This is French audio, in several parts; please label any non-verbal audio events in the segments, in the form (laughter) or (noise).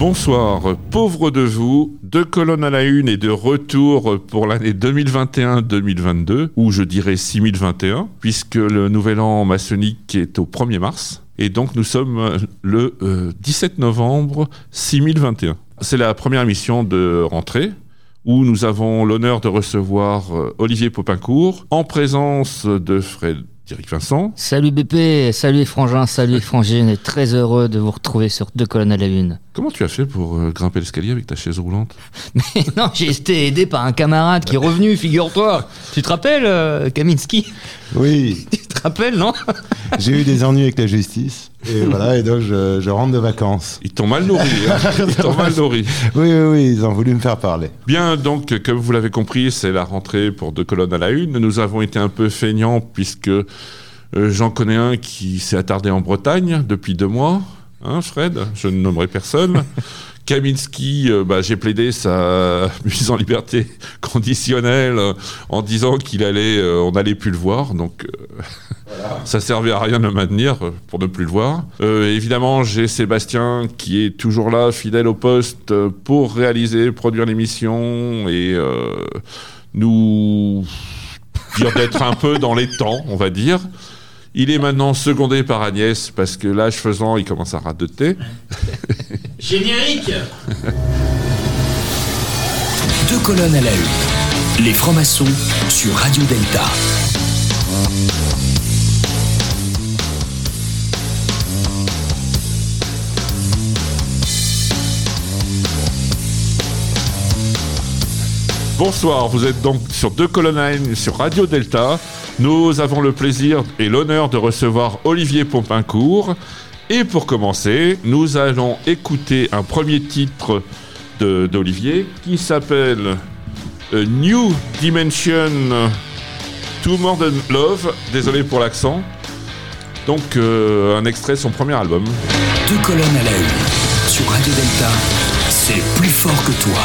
Bonsoir, pauvres de vous, deux colonnes à la une et de retour pour l'année 2021-2022, ou je dirais 6021, puisque le nouvel an maçonnique est au 1er mars, et donc nous sommes le 17 euh, novembre 6021. C'est la première émission de rentrée, où nous avons l'honneur de recevoir euh, Olivier Popincourt, en présence de Fred Vincent. Salut BP, salut Frangin, salut Frangine, très heureux de vous retrouver sur deux colonnes à la une. Comment tu as fait pour euh, grimper l'escalier avec ta chaise roulante (laughs) Mais non, j'ai été aidé par un camarade qui est revenu, figure-toi. Tu te rappelles, euh, Kaminski Oui. (laughs) Tu te rappelles, non (laughs) J'ai eu des ennuis avec la justice. Et voilà, et donc je, rentre de vacances. Ils t'ont mal nourri. Hein. Ils t'ont mal nourri. Oui, oui, oui, ils ont voulu me faire parler. Bien, donc, comme vous l'avez compris, c'est la rentrée pour deux colonnes à la une. Nous avons été un peu feignants puisque euh, j'en connais un qui s'est attardé en Bretagne depuis deux mois. Hein, Fred? Je ne nommerai personne. (laughs) Kaminski, euh, bah, j'ai plaidé sa (laughs) mise en liberté conditionnelle euh, en disant qu'il allait, euh, on n'allait plus le voir, donc ça servait à rien de le maintenir pour ne plus le voir. évidemment, j'ai Sébastien qui est toujours là, fidèle au poste, pour réaliser, produire l'émission et nous dire d'être un peu dans les temps, on va dire. Il est maintenant secondé par Agnès parce que l'âge faisant, il commence à radoter. (laughs) Générique Deux colonnes à la une. Les francs-maçons sur Radio Delta. Bonsoir, vous êtes donc sur deux colonnes à une sur Radio Delta. Nous avons le plaisir et l'honneur de recevoir Olivier Pompincourt. Et pour commencer, nous allons écouter un premier titre d'Olivier qui s'appelle New Dimension to More Than Love. Désolé pour l'accent. Donc, euh, un extrait de son premier album. Deux colonnes à la une. Sur Radio Delta, c'est plus fort que toi.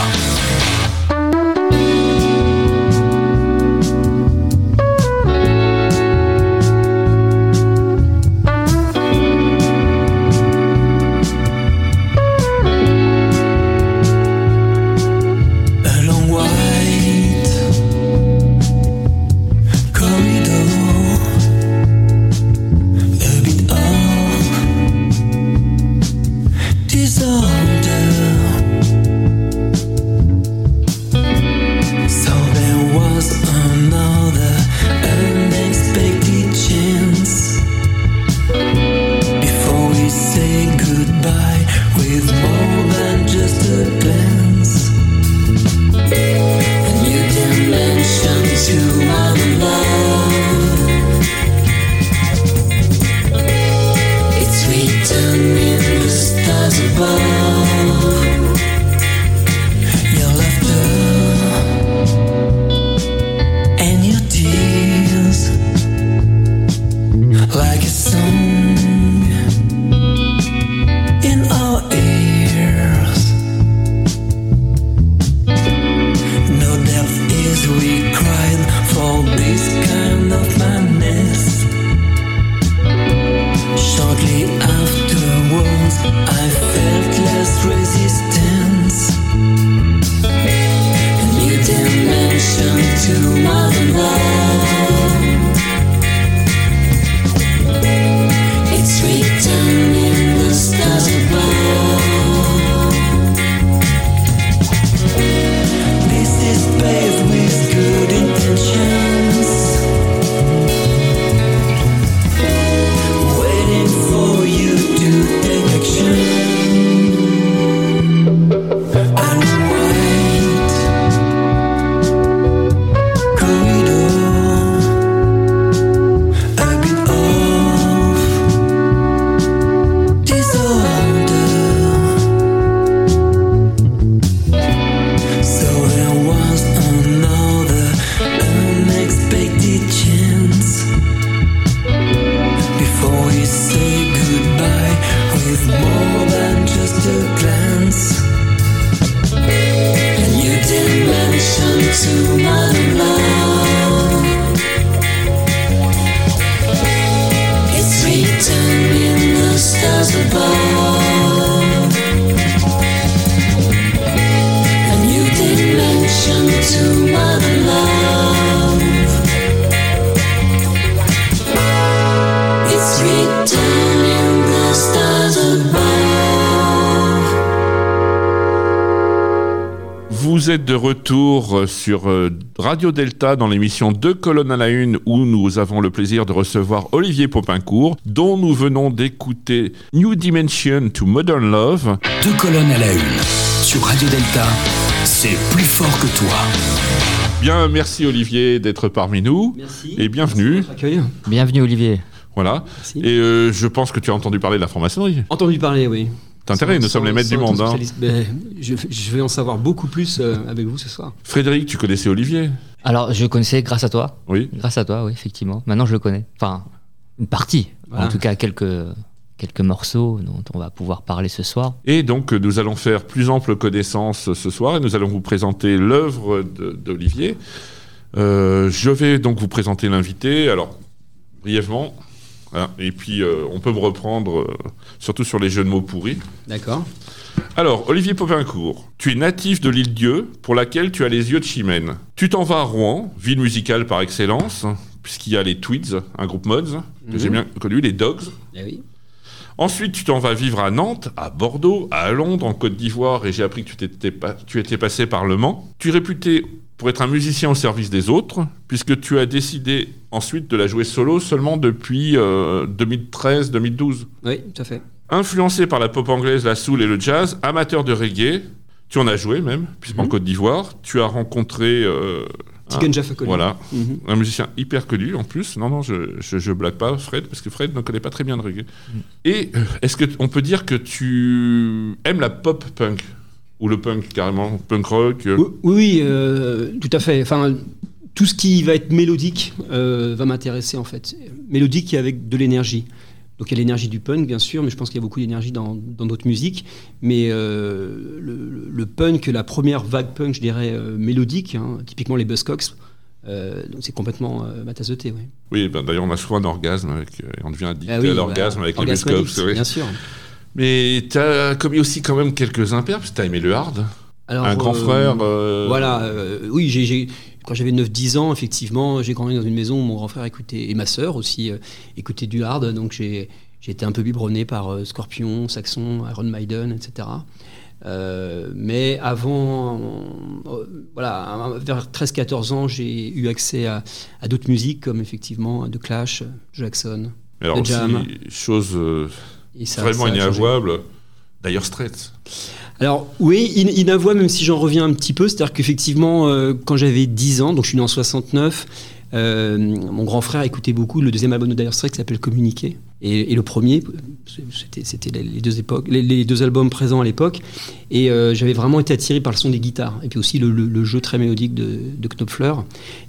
You. Êtes de retour euh, sur euh, Radio Delta dans l'émission Deux colonnes à la une où nous avons le plaisir de recevoir Olivier Popincourt dont nous venons d'écouter New Dimension to Modern Love. Deux colonnes à la une sur Radio Delta, c'est plus fort que toi. Bien, merci Olivier d'être parmi nous. Merci. Et bienvenue. Merci. Bienvenue Olivier. Voilà. Merci. Et euh, je pense que tu as entendu parler de la franc-maçonnerie. Entendu parler, oui. T'as intérêt, nous sommes les maîtres du monde. hein. Ben, je, je vais en savoir beaucoup plus euh, avec vous ce soir. Frédéric, tu connaissais Olivier? Alors je connaissais grâce à toi. Oui. Grâce à toi, oui, effectivement. Maintenant je le connais. Enfin, une partie. Voilà. En tout cas, quelques, quelques morceaux dont on va pouvoir parler ce soir. Et donc, euh, nous allons faire plus ample connaissance ce soir et nous allons vous présenter l'œuvre d'Olivier. Euh, je vais donc vous présenter l'invité. Alors, brièvement. Voilà. Et puis, euh, on peut me reprendre, euh, surtout sur les jeux de mots pourris. D'accord. Alors, Olivier Popincourt, tu es natif de l'île Dieu, pour laquelle tu as les yeux de Chimène. Tu t'en vas à Rouen, ville musicale par excellence, puisqu'il y a les Tweeds, un groupe mods, que Mhm. j'ai bien connu, les Dogs. Eh oui. Ensuite, tu t'en vas vivre à Nantes, à Bordeaux, à Londres, en Côte d'Ivoire, et j'ai appris que tu, t'étais pas- tu étais passé par Le Mans. Tu es réputé pour être un musicien au service des autres, puisque tu as décidé ensuite de la jouer solo seulement depuis euh, 2013-2012. Oui, tout à fait. Influencé par la pop anglaise, la soul et le jazz, amateur de reggae, tu en as joué même, puisqu'en Mhm. Côte d'Ivoire, tu as rencontré euh, un- voilà, Mhm. un musicien hyper connu en plus. Non, non, je, je, je blague pas Fred, parce que Fred ne connaît pas très bien le reggae. Et euh, est-ce qu'on peut dire que tu aimes la pop punk? Ou le punk carrément Punk rock euh, Oui, oui, oui, euh, tout à fait. Enfin, tout ce qui va être mélodique euh, va m'intéresser en fait. Mélodique et avec de l'énergie. Donc il y a l'énergie du punk bien sûr, mais je pense qu'il y a beaucoup d'énergie dans dans d'autres musiques. Mais euh, le, le punk, la première vague punk, je dirais euh, mélodique, hein, typiquement les Buzzcocks, euh, c'est complètement ma tasse de thé. Ouais. Oui, ben, d'ailleurs, on a souvent un orgasme, avec, on devient addict Ah oui, à l'orgasme bah, avec les Buzzcocks, oui. Bien sûr. Mais tu as commis aussi quand même quelques impairs, parce que tu as aimé le hard. Alors, un grand euh, frère. euh, Voilà, euh, oui, j'ai, quand j'avais 9-10 ans, effectivement, j'ai grandi dans une maison où mon grand frère écoutait, et ma sœur aussi, euh, écoutait du hard, donc j'ai, été un peu biberonné par euh, Scorpion, Saxon, Iron Maiden, etc. Euh, mais avant, voilà, vers 13-14 ans, j'ai eu accès à, à d'autres musiques comme effectivement The Clash, Jackson. alors le aussi, jam. chose Et ça, vraiment ça inavouable. D'ailleurs, Straits. Alors oui, in- inavouable, même si j'en reviens un petit peu, c'est-à-dire qu'effectivement, euh, quand j'avais 10 ans, donc je suis né en 69, euh, mon grand frère écoutait beaucoup le deuxième album de Dire Straits qui s'appelle Communiquer. Et, le premier, c'était, les- deux époques, les, deux albums présents à l'époque. Et euh, j'avais vraiment été attiré par le son des guitares. Et puis aussi le, jeu très mélodique de, de Knopfler.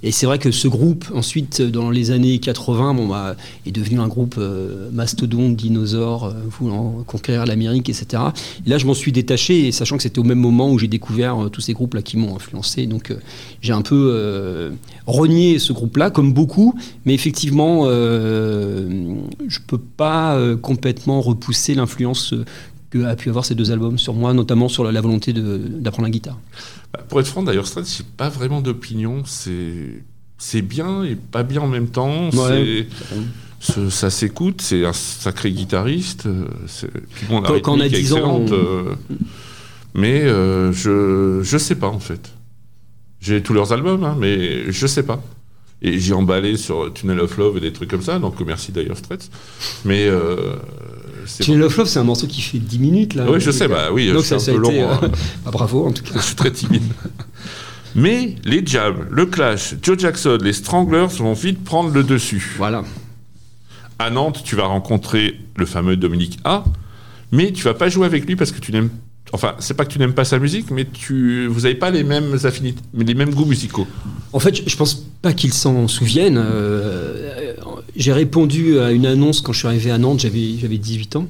Et c'est vrai que ce groupe, ensuite, dans les années 80, bon, bah, est devenu un groupe euh, mastodonte, dinosaure, euh, voulant conquérir l'Amérique, etc. Et là, je m'en suis détaché, et sachant que c'était au même moment où j'ai découvert euh, tous ces groupes-là qui m'ont influencé. Donc, j'ai un peu renié ce groupe-là, comme beaucoup, mais effectivement, je peux pas euh, complètement repousser l'influence euh, que a pu avoir ces deux albums sur moi, notamment sur la, la volonté d'apprendre la guitare. Bah, pour être franc, d'ailleurs, Straits, j'ai pas vraiment d'opinion. C'est c'est bien et pas bien en même temps. Ouais. C'est- ce- ça s'écoute. C'est un sacré guitariste. euh, bon, la Quand- on a rythmique est 10 ans, on- euh, mais euh, je je sais pas en fait. J'ai tous leurs albums, hein, mais je sais pas. Et j'ai emballé sur Tunnel of Love et des trucs comme ça, donc merci d'ailleurs Straits. Mais euh, c'est Tunnel of Love, c'est un morceau qui fait 10 minutes là. Oui, je sais, bah oui, Donc ça, un ça peu été, long. euh, hein. (laughs) bah, bravo en tout cas. Je suis très timide. Mais les Jams, le Clash, Joe Jackson, les Stranglers vont vite prendre le dessus. Voilà. À Nantes, tu vas rencontrer le fameux Dominique A, mais tu vas pas jouer avec lui parce que tu n'aimes. Enfin, c'est pas que tu n'aimes pas sa musique, mais tu, vous n'avez pas les mêmes affinités, les mêmes goûts musicaux. En fait, je- pense pas qu'ils s'en souviennent. Euh, j'ai répondu à une annonce quand je suis arrivé à Nantes, j'avais j'avais 18 ans.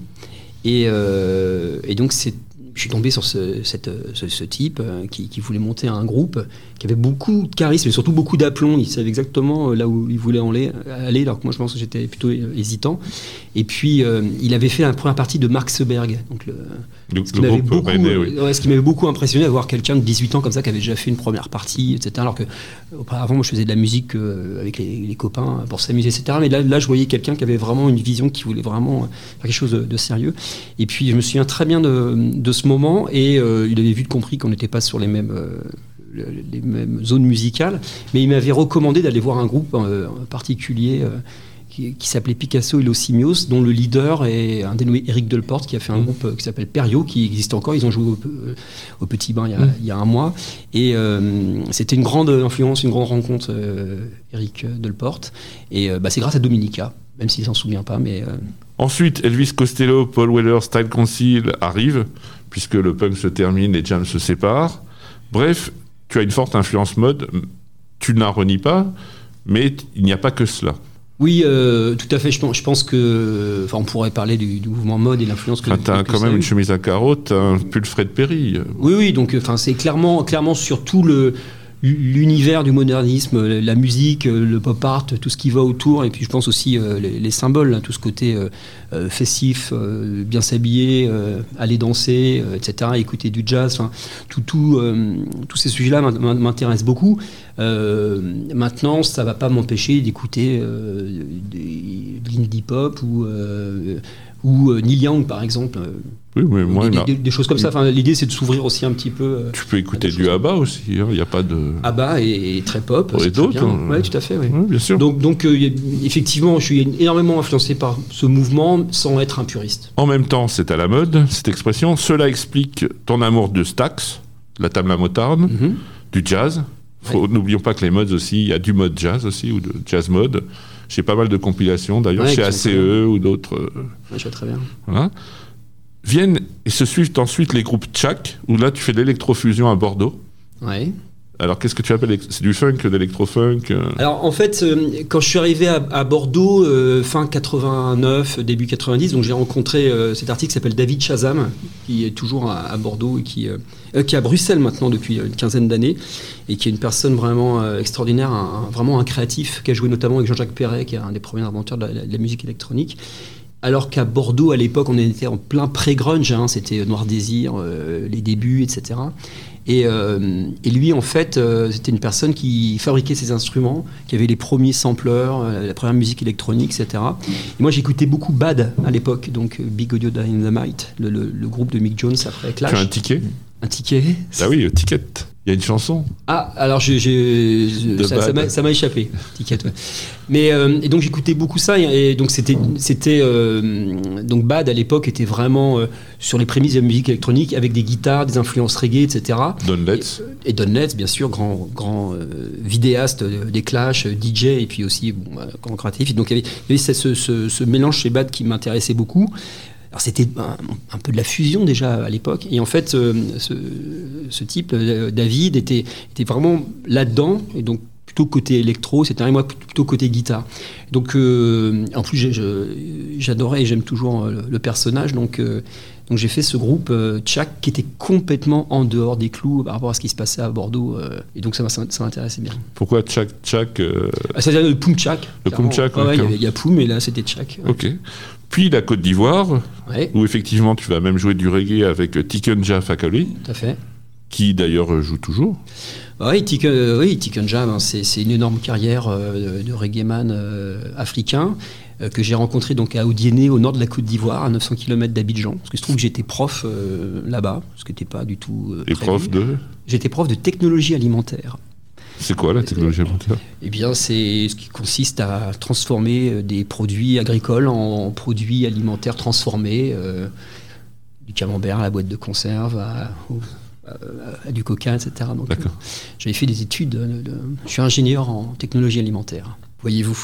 Et, euh, et donc, c'est- je suis tombé sur ce type euh, qui, qui voulait monter un groupe, qui avait beaucoup de charisme et surtout beaucoup d'aplomb. Il savait exactement euh, là où il voulait en aller, alors que moi, je pense que j'étais plutôt euh, hésitant. Et puis, euh, il avait fait la première partie de Mark Seberg, donc le, Le, ce qui m'avait groupe beaucoup, oui. ouais, ce qui m'avait beaucoup impressionné, d'avoir quelqu'un de 18 ans comme ça qui avait déjà fait une première partie, etc. Alors que euh, auparavant, moi, je faisais de la musique euh, avec les, les copains pour s'amuser, etc. Mais là, là, je voyais quelqu'un qui avait vraiment une vision, qui voulait vraiment euh, faire quelque chose de, de sérieux. Et puis, je me souviens très bien de, de ce moment, et euh, il avait vu compris qu'on n'était pas sur les mêmes, euh, les mêmes zones musicales, mais il m'avait recommandé d'aller voir un groupe euh, en particulier euh, qui, qui s'appelait Picasso et Los Simios, dont le leader est un dénommé Eric Delporte, qui a fait un Mmh. groupe euh, qui s'appelle Perio, qui existe encore. Ils ont joué au, euh, au Petit Bain il y a, Mmh. il y a un mois. Et euh, c'était une grande influence, une grande rencontre, euh, Eric Delporte. Et euh, bah, c'est grâce à Dominica, même s'il s'en souvient pas, mais euh, Ensuite, Elvis Costello, Paul Weller, Style Council arrivent, puisque le punk se termine, les jams se séparent. Bref, tu as une forte influence mode, tu ne la renies pas, mais il n'y a pas que cela. Oui, euh, tout à fait. Je pense, je pense que, enfin, on pourrait parler du, du mouvement mode et l'influence que. Enfin, tu as que quand même une chemise à carreaux, tu as un pull Fred Perry. Oui, oui. Donc, euh, enfin, c'est clairement, clairement sur tout le l'univers du modernisme, la musique, euh, le pop art, tout ce qui va autour, et puis je pense aussi euh, les, les symboles, hein, tout ce côté euh, festif, bien s'habiller, aller danser, etc., écouter du jazz, tout, tout, tous ces sujets-là m'in- m'in- m'intéressent beaucoup. Maintenant, ça va pas m'empêcher d'écouter de l'indie pop ou ou Neil Young par exemple, Oui, mais moi, des, choses comme ça. Enfin, l'idée c'est de s'ouvrir aussi un petit peu. euh, tu peux écouter du. ABBA aussi, hein, il n'y a pas de... ABBA et, et très pop. Et d'autres, hein. Ouais, tout à fait. oui. Oui, bien sûr. Donc, donc euh, effectivement, je suis énormément influencé par ce mouvement sans être un puriste. En même temps, c'est à la mode, cette expression. Cela explique ton amour de Stax, la table à moutarde, Mhm. du jazz. N'oublions pas que les modes aussi, il y a du mode jazz aussi, ou de jazz mode. J'ai pas mal de compilations, d'ailleurs, Ouais, chez ACE ou d'autres. euh, Ouais, je vois très bien. voilà. Viennent et se suivent ensuite les groupes Tchak, où là, tu fais de l'électrofusion à Bordeaux. Ouais. Alors, qu'est-ce que tu appelles C'est du funk, de l'électrofunk euh, Alors en fait, euh, quand je suis arrivé à, à Bordeaux euh, fin 89, début 90, donc j'ai rencontré euh, cet artiste qui s'appelle David Chazam, qui est toujours à, à Bordeaux et qui, qui est à Bruxelles maintenant depuis une quinzaine d'années, et qui est une personne vraiment extraordinaire, un- un- vraiment un créatif, qui a joué notamment avec Jean-Jacques Perret, qui est un des premiers inventeurs de la, de la musique électronique. Alors qu'à Bordeaux, à l'époque, on était en plein pré-grunge, hein, c'était Noir Désir, euh, les débuts, etc. Et, euh, et lui, en fait, euh, c'était une personne qui fabriquait ses instruments, qui avait les premiers sampleurs, la première musique électronique, etc. Et moi, j'écoutais beaucoup Bad à l'époque, donc Big Audio Dynamite, le, le, le groupe de Mick Jones après Tu as Clash. un ticket? Un ticket? Ah oui, Ticket. Il y a une chanson. ah, alors je- De ça, m'a, ça m'a échappé, Ticket, ouais. Mais euh, et donc j'écoutais beaucoup ça et, et donc c'était, c'était euh, donc Bad à l'époque était vraiment euh, sur les prémices de la musique électronique avec des guitares, des influences reggae, etc. Don Letts. Et Don Letts, bien sûr, grand, grand vidéaste des Clash, DJ, et puis aussi bon, bah, grand créatif. Donc il y avait, il y avait ce, ce- ce- ce mélange chez Bad qui m'intéressait beaucoup. Alors c'était un, un peu de la fusion déjà à l'époque. Et en fait, euh, ce, ce type, euh, David, était, était vraiment là-dedans. Et donc plutôt côté électro, c'était moi plutôt côté guitare. Donc euh, en plus j'adorais et j'aime toujours le, le personnage. Donc euh, donc j'ai fait ce groupe euh, Tchak qui était complètement en dehors des clous par rapport à ce qui se passait à Bordeaux. et donc ça m'intéressait bien. Pourquoi Tchak Tchak Ah, C'est-à-dire le Poum Tchak. Le Poum. Tchak, Ouais, il y a Poum et là c'était Tchak. Ouais. Puis la Côte d'Ivoire, où effectivement tu vas même jouer du reggae avec Tikenja Fakoli, tout à fait. qui d'ailleurs joue toujours. Oui, Tiken, euh, oui, Tiken Jam, hein, c'est une énorme carrière euh, de, de reggaeman euh, africain que j'ai rencontré donc à Odiéné, au nord de la Côte d'Ivoire, à 900 km d'Abidjan. Parce que je trouve que j'étais prof euh, là-bas, ce qui n'était pas du tout. euh, prévu. profs de. J'étais prof de technologie alimentaire. C'est quoi la technologie alimentaire Eh bien, c'est ce qui consiste à transformer euh, des produits agricoles en produits alimentaires transformés, euh, du camembert à la boîte de conserve, à, au- à- à du coca, etc. D'accord. euh, j'avais fait des études. de- de- je suis ingénieur en technologie alimentaire. Voyez-vous,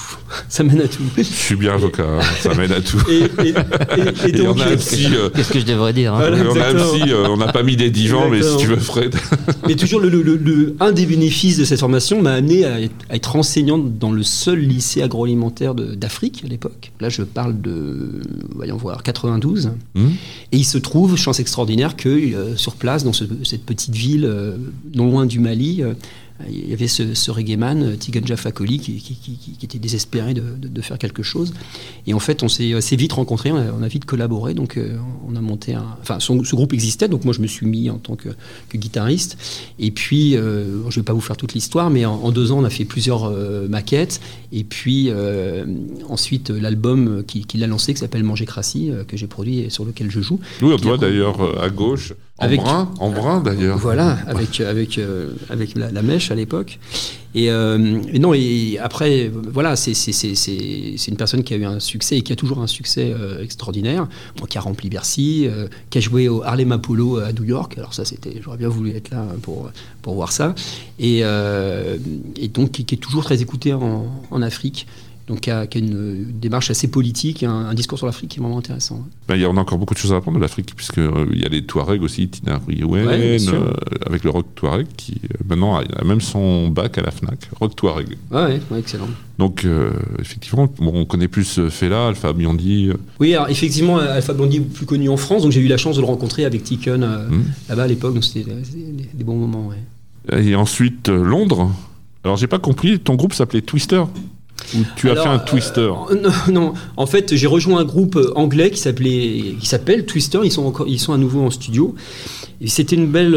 ça mène à tout. Je suis bien avocat, hein, ça m'aide à tout. Et, et- et- et Et on a euh, Qu'est-ce que je devrais dire hein Voilà. on a euh, on n'a pas mis des divans, mais si tu veux, Fred. (laughs) Mais toujours, le, le- le- le- un des bénéfices de cette formation m'a amené à être, à être enseignante dans le seul lycée agroalimentaire de- d'Afrique à l'époque. Là, je parle de, voyons voir, 92. Hmm Et il se trouve, chance extraordinaire, que euh, sur place, dans ce- cette petite ville, euh, non loin du Mali, euh, il y avait ce, ce reggaeman, euh, Tigan Jafakoli, qui, qui, qui, qui était désespéré de, de, de, faire quelque chose. Et en fait, on s'est assez vite rencontrés, on a, on a, vite collaboré, donc euh, on a monté un... Enfin, son, ce groupe existait, donc moi je me suis mis en tant que, que guitariste. Et puis, euh, je ne vais pas vous faire toute l'histoire, mais en, en, deux ans, on a fait plusieurs euh, maquettes. Et puis, euh, ensuite, l'album qu'il qui a lancé, qui s'appelle Manger Crassi, que j'ai produit et sur lequel je joue. Oui, on voit d'ailleurs à gauche en avec, brun, en brun d'ailleurs. Voilà, avec, avec, euh, avec la, la, mèche à l'époque. Et, euh, non, et après, voilà, c'est une personne qui a eu un succès et qui a toujours un succès euh, extraordinaire, qui a rempli Bercy, euh, qui a joué au Harlem Apollo à New York. Alors ça, c'était, j'aurais bien voulu être là pour, pour voir ça. Et, et donc, qui, qui, est toujours très écouté en, en Afrique donc qui a, qui a, une démarche assez politique, un, un discours sur l'Afrique qui est vraiment intéressant. Ben, il y a, on a encore beaucoup de choses à apprendre de l'Afrique, puisqu'il euh, y a les Touaregs aussi, Tina Riwen, ouais, euh, avec le rock Touareg, qui euh, maintenant a, même son bac à la FNAC, rock Touareg. Ouais, ouais excellent. Donc, euh, effectivement, bon, on connaît plus Fela, Alpha Biondi. Oui, alors effectivement, Alpha Biondi est plus connu en France, donc j'ai eu la chance de le rencontrer avec Tiken mmh. là-bas à l'époque, donc c'était des, des, bons moments. Ouais. Et ensuite, Londres. Alors, j'ai pas compris, ton groupe s'appelait Twister? Ou tu Alors, as fait un Twister euh, (laughs) non, non, en fait, j'ai rejoint un groupe anglais qui s'appelait, qui s'appelle Twister. Ils sont encore, ils sont à nouveau en studio. Et c'était une belle,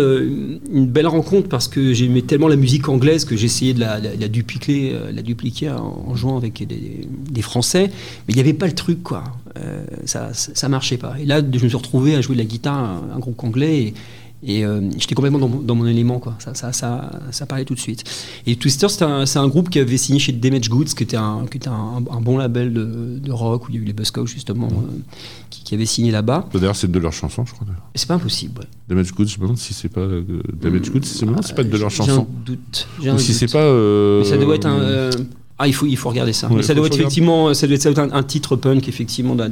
une belle rencontre parce que j'aimais tellement la musique anglaise que j'essayais de la, la, la, dupliquer, la dupliquer en, en jouant avec des, des, Français. Mais il n'y avait pas le truc, quoi. Euh, ça, ça marchait pas. Et là, je me suis retrouvé à jouer de la guitare, un, un groupe anglais. Et, et euh, j'étais complètement dans, dans, mon élément, quoi. Ça, ça, ça, ça parlait tout de suite. Et Twister, c'est un, un, groupe qui avait signé chez Damage Goods, qui était un, qui était un, un bon label de, de, rock, où il y a eu les Buzzcocks, justement, euh, qui, qui, avait signé là-bas. D'ailleurs, c'est de leurs chansons, je crois. C'est pas impossible, ouais. Damage Goods, je me demande si c'est pas. Euh, Damage Goods, c'est ah, pas de leurs chansons. J'ai un doute. Ou un si c'est pas. Euh, Mais ça doit être un. Ah, il faut, il faut regarder ça. Ouais, Mais ça doit être effectivement, ça doit être un, un, titre punk, effectivement, de,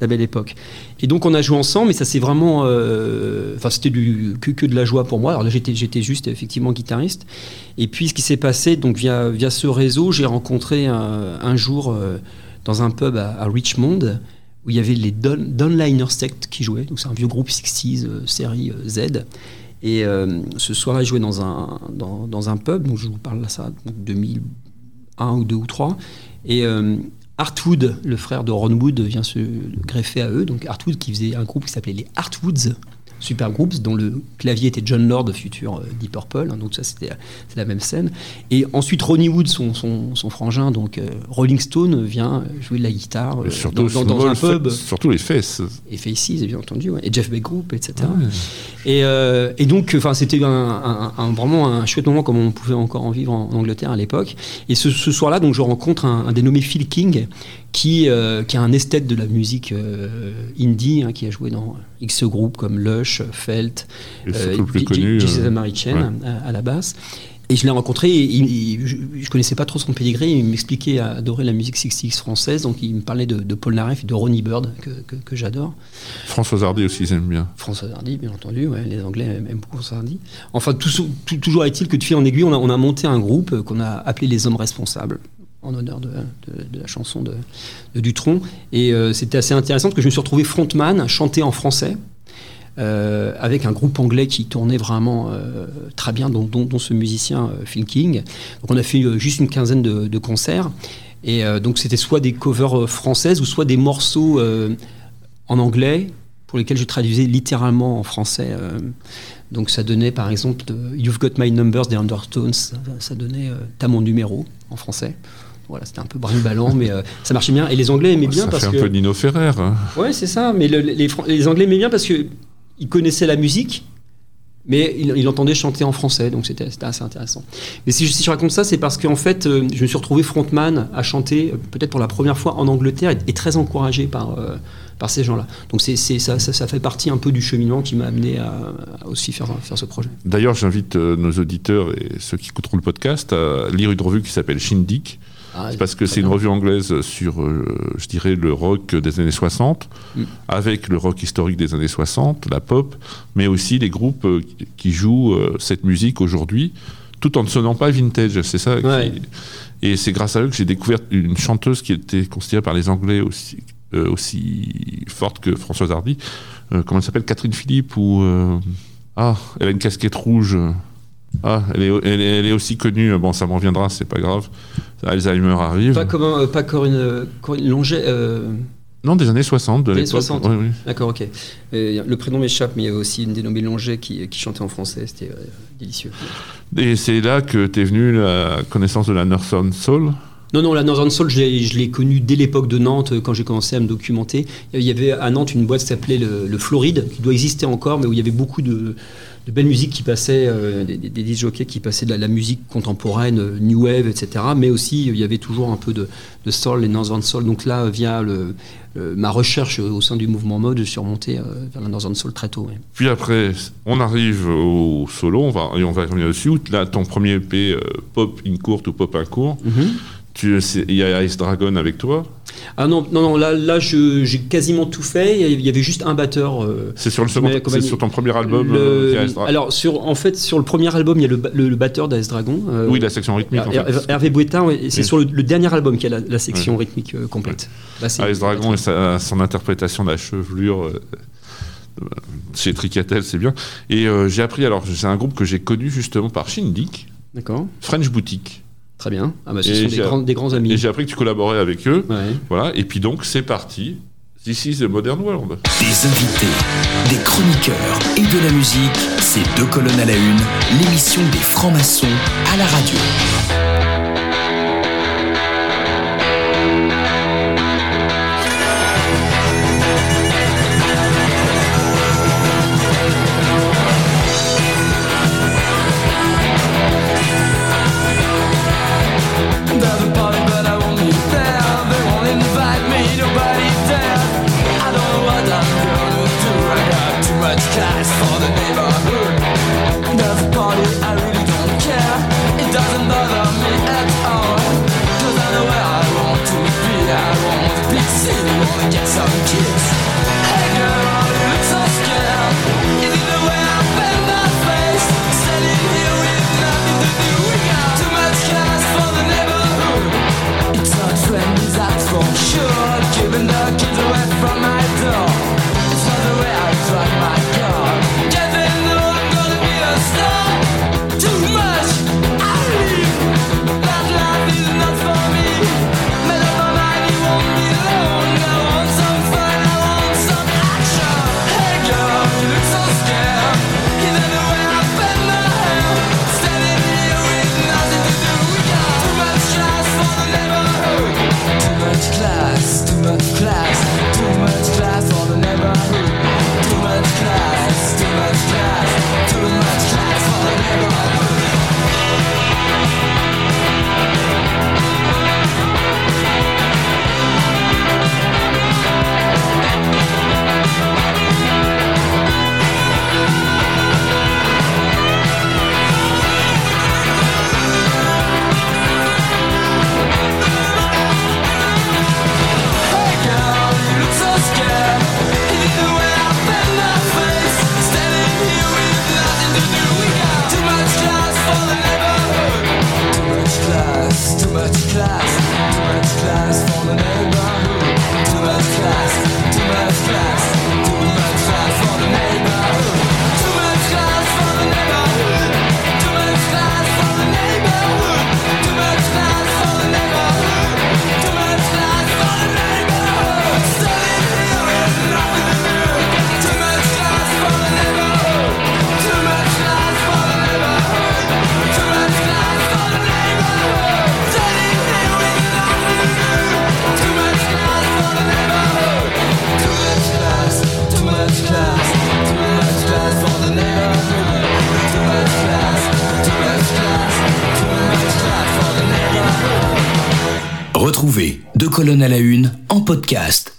la belle époque. Et donc on a joué ensemble, mais ça c'est vraiment, euh, enfin c'était que, que, de la joie pour moi. Alors là j'étais juste effectivement guitariste. Et puis ce qui s'est passé, donc via via ce réseau, j'ai rencontré un, jour euh, dans un pub à, Richmond où il y avait les Don, Donliner Sect qui jouaient. Donc c'est un vieux groupe 60s euh, série Z. Et ce soir-là, je jouais dans un dans, dans, un pub. Donc je vous parle de ça, 2001 ou 2 ou 3. Et euh, Artwood, le frère de Ron Wood, vient se greffer à eux. Donc Artwood qui faisait un groupe qui s'appelait les Artwoods, super groups, dont le clavier était John Lord, futur euh, Deep Purple. Hein, donc ça, c'était la même scène. Et ensuite, Ronnie Wood, son, son, son frangin, donc euh, Rolling Stone, vient jouer de la guitare euh, surtout, dans, dans, dans un pub. Surtout les fesses. Et Faces, bien entendu. Ouais. Et Jeff Beck Group, etc. Ouais. Et, euh, et, donc, c'était un, un, un, vraiment un chouette moment comme on pouvait encore en vivre en, en Angleterre à l'époque. Et ce, ce soir-là, donc, je rencontre un, un dénommé Phil King, qui, euh, qui est un esthète de la musique euh, indie, hein, qui a joué dans X groupes comme Lush, Felt, euh, Jesus Mary Chain ouais. à, à, la basse. Et je l'ai rencontré, il, je, je connaissais pas trop son pédigré, il m'expliquait adorer la musique 60X française, donc il me parlait de, de Paul Naref et de Ronnie Bird, que, que, que j'adore. François Hardy aussi, ils aiment bien. François Hardy, bien entendu, ouais, les Anglais aiment beaucoup François Hardy. Enfin, tout, tout, toujours est-il que de fil en aiguille, on a, on a monté un groupe qu'on a appelé Les Hommes Responsables en honneur de, de, de, la chanson de, de Dutronc. Et euh, c'était assez intéressant parce que je me suis retrouvé frontman, chanter en français. Euh, avec un groupe anglais qui tournait vraiment euh, très bien, dont, dont, dont, ce musicien euh, Phil King. Donc on a fait juste une quinzaine de, de concerts. Et donc c'était soit des covers françaises ou soit des morceaux en anglais pour lesquels je traduisais littéralement en français. donc ça donnait par exemple You've Got My Numbers des Undertones, ça, ça donnait T'as mon numéro en français. Voilà, c'était un peu brinque-ballant, mais euh, ça marchait bien. Et les Anglais aimaient bien ça parce fait que. un peu Nino Ferrer. Hein. Ouais, c'est ça. Mais le, les, les, Anglais aimaient bien parce que ils connaissaient la musique, mais ils l'entendaient chanter en français, donc c'était assez intéressant. Mais si je, si je raconte ça, c'est parce qu'en fait, euh, je me suis retrouvé frontman à chanter, euh, peut-être pour la première fois en Angleterre, et, très encouragé par. Euh, par ces gens-là. Donc c'est, ça, ça, ça, fait partie un peu du cheminement qui m'a amené à, à, aussi faire, ce projet. D'ailleurs, j'invite nos auditeurs et ceux qui écouteront le podcast à lire une revue qui s'appelle Shindig, ah, c'est parce que c'est une revue anglaise sur, euh, je dirais, le rock des années 60, mm. avec le rock historique des années 60, la pop, mais aussi les groupes euh, qui jouent euh, cette musique aujourd'hui, tout en ne sonnant pas vintage. C'est ça. Ouais. Qui... Et c'est grâce à eux que j'ai découvert une chanteuse qui était considérée par les Anglais aussi, euh, aussi forte que Françoise Hardy. Euh, comment elle s'appelle? Catherine Philippe ou. Ah, elle a une casquette rouge. Ah, elle est, elle, est, elle est aussi connue, bon, ça m'en viendra, c'est pas grave. Alzheimer arrive. Pas, comme un- euh, pas Corinne, Corinne Longet. euh, Non, des années 60, de Années l'époque. 60. Oui, oui. D'accord, ok. Euh, le prénom m'échappe, mais il y avait aussi une dénommée Longet qui, qui chantait en français. C'était euh, délicieux. Et c'est là que t'es venu la connaissance de la Northern Soul. Non, non, la Northern Soul, je l'ai, connue dès l'époque de Nantes, euh, quand j'ai commencé à me documenter. Il y avait à Nantes une boîte qui s'appelait le, le Floride, qui doit exister encore, mais où il y avait beaucoup de, de belles musiques qui passaient, euh, des, des, des disc jockeys qui passaient de la, la musique contemporaine, euh, new wave, etc. Mais aussi, il y avait toujours un peu de, de soul, les Northern Soul. Donc là, via le, le- ma recherche au sein du mouvement mode, je suis remonté euh, vers la Northern Soul très tôt. Puis après, on arrive au solo, on va, et on va revenir dessus. Là, ton premier EP, euh, Pop in courte ou Pop in court, tu- il y a Ice Dragon avec toi. Ah non, non, non, là, là j'ai quasiment tout fait. Il y avait juste un batteur. euh, C'est sur, le second- c'est sur ton premier album, le- euh, alors, sur, en fait, sur le premier album, il y a le, le- le batteur d'Ice Dragon. euh, Oui, la section rythmique. en fait. Hervé ouais, et c'est Oui. sur le, dernier album qu'il y a la, la section rythmique complète. Là, Ice Dragon et sa- son interprétation de la chevelure chez Tricatel, c'est bien. Et j'ai appris, alors c'est un groupe que j'ai connu justement par Shindig, D'accord, French Boutique. Très bien. Ah bah, ce Et sont des j'ai- grands, des grands amis. Et j'ai appris que tu collaborais avec eux. Ouais. Voilà, et puis donc c'est parti. This is the modern world. Des invités, des chroniqueurs et de la musique, c'est deux colonnes à la une, l'émission des francs-maçons à la radio.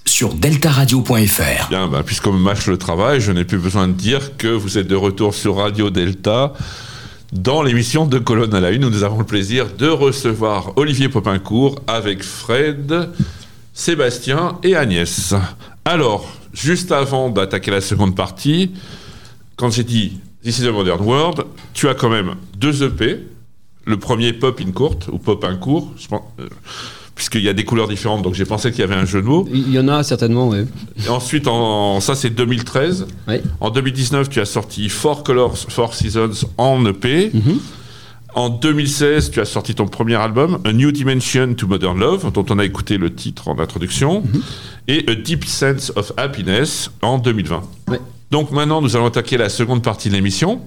Sur deltaradio.fr. Bien, bah, puisqu'on me mâche le travail, je n'ai plus besoin de dire que vous êtes de retour sur Radio Delta dans l'émission de Colonne à la Une où nous avons le plaisir de recevoir Olivier Popincourt avec Fred, Sébastien et Agnès. Alors, juste avant d'attaquer la seconde partie, quand j'ai dit This is the Modern World, tu as quand même deux EP. Le premier Pop in Court ou Pop in Court, je pense, euh, puisqu'il y a des couleurs différentes, donc j'ai pensé qu'il y avait un jeu de mots. Il y en a certainement. Et ensuite, en, ça c'est 2013. Ouais. En 2019, tu as sorti Four Colors, Four Seasons en EP. Mhm. En 2016, tu as sorti ton premier album, A New Dimension to Modern Love, dont on a écouté le titre en introduction, Mhm. et A Deep Sense of Happiness en 2020. Ouais. Donc maintenant, nous allons attaquer la seconde partie de l'émission.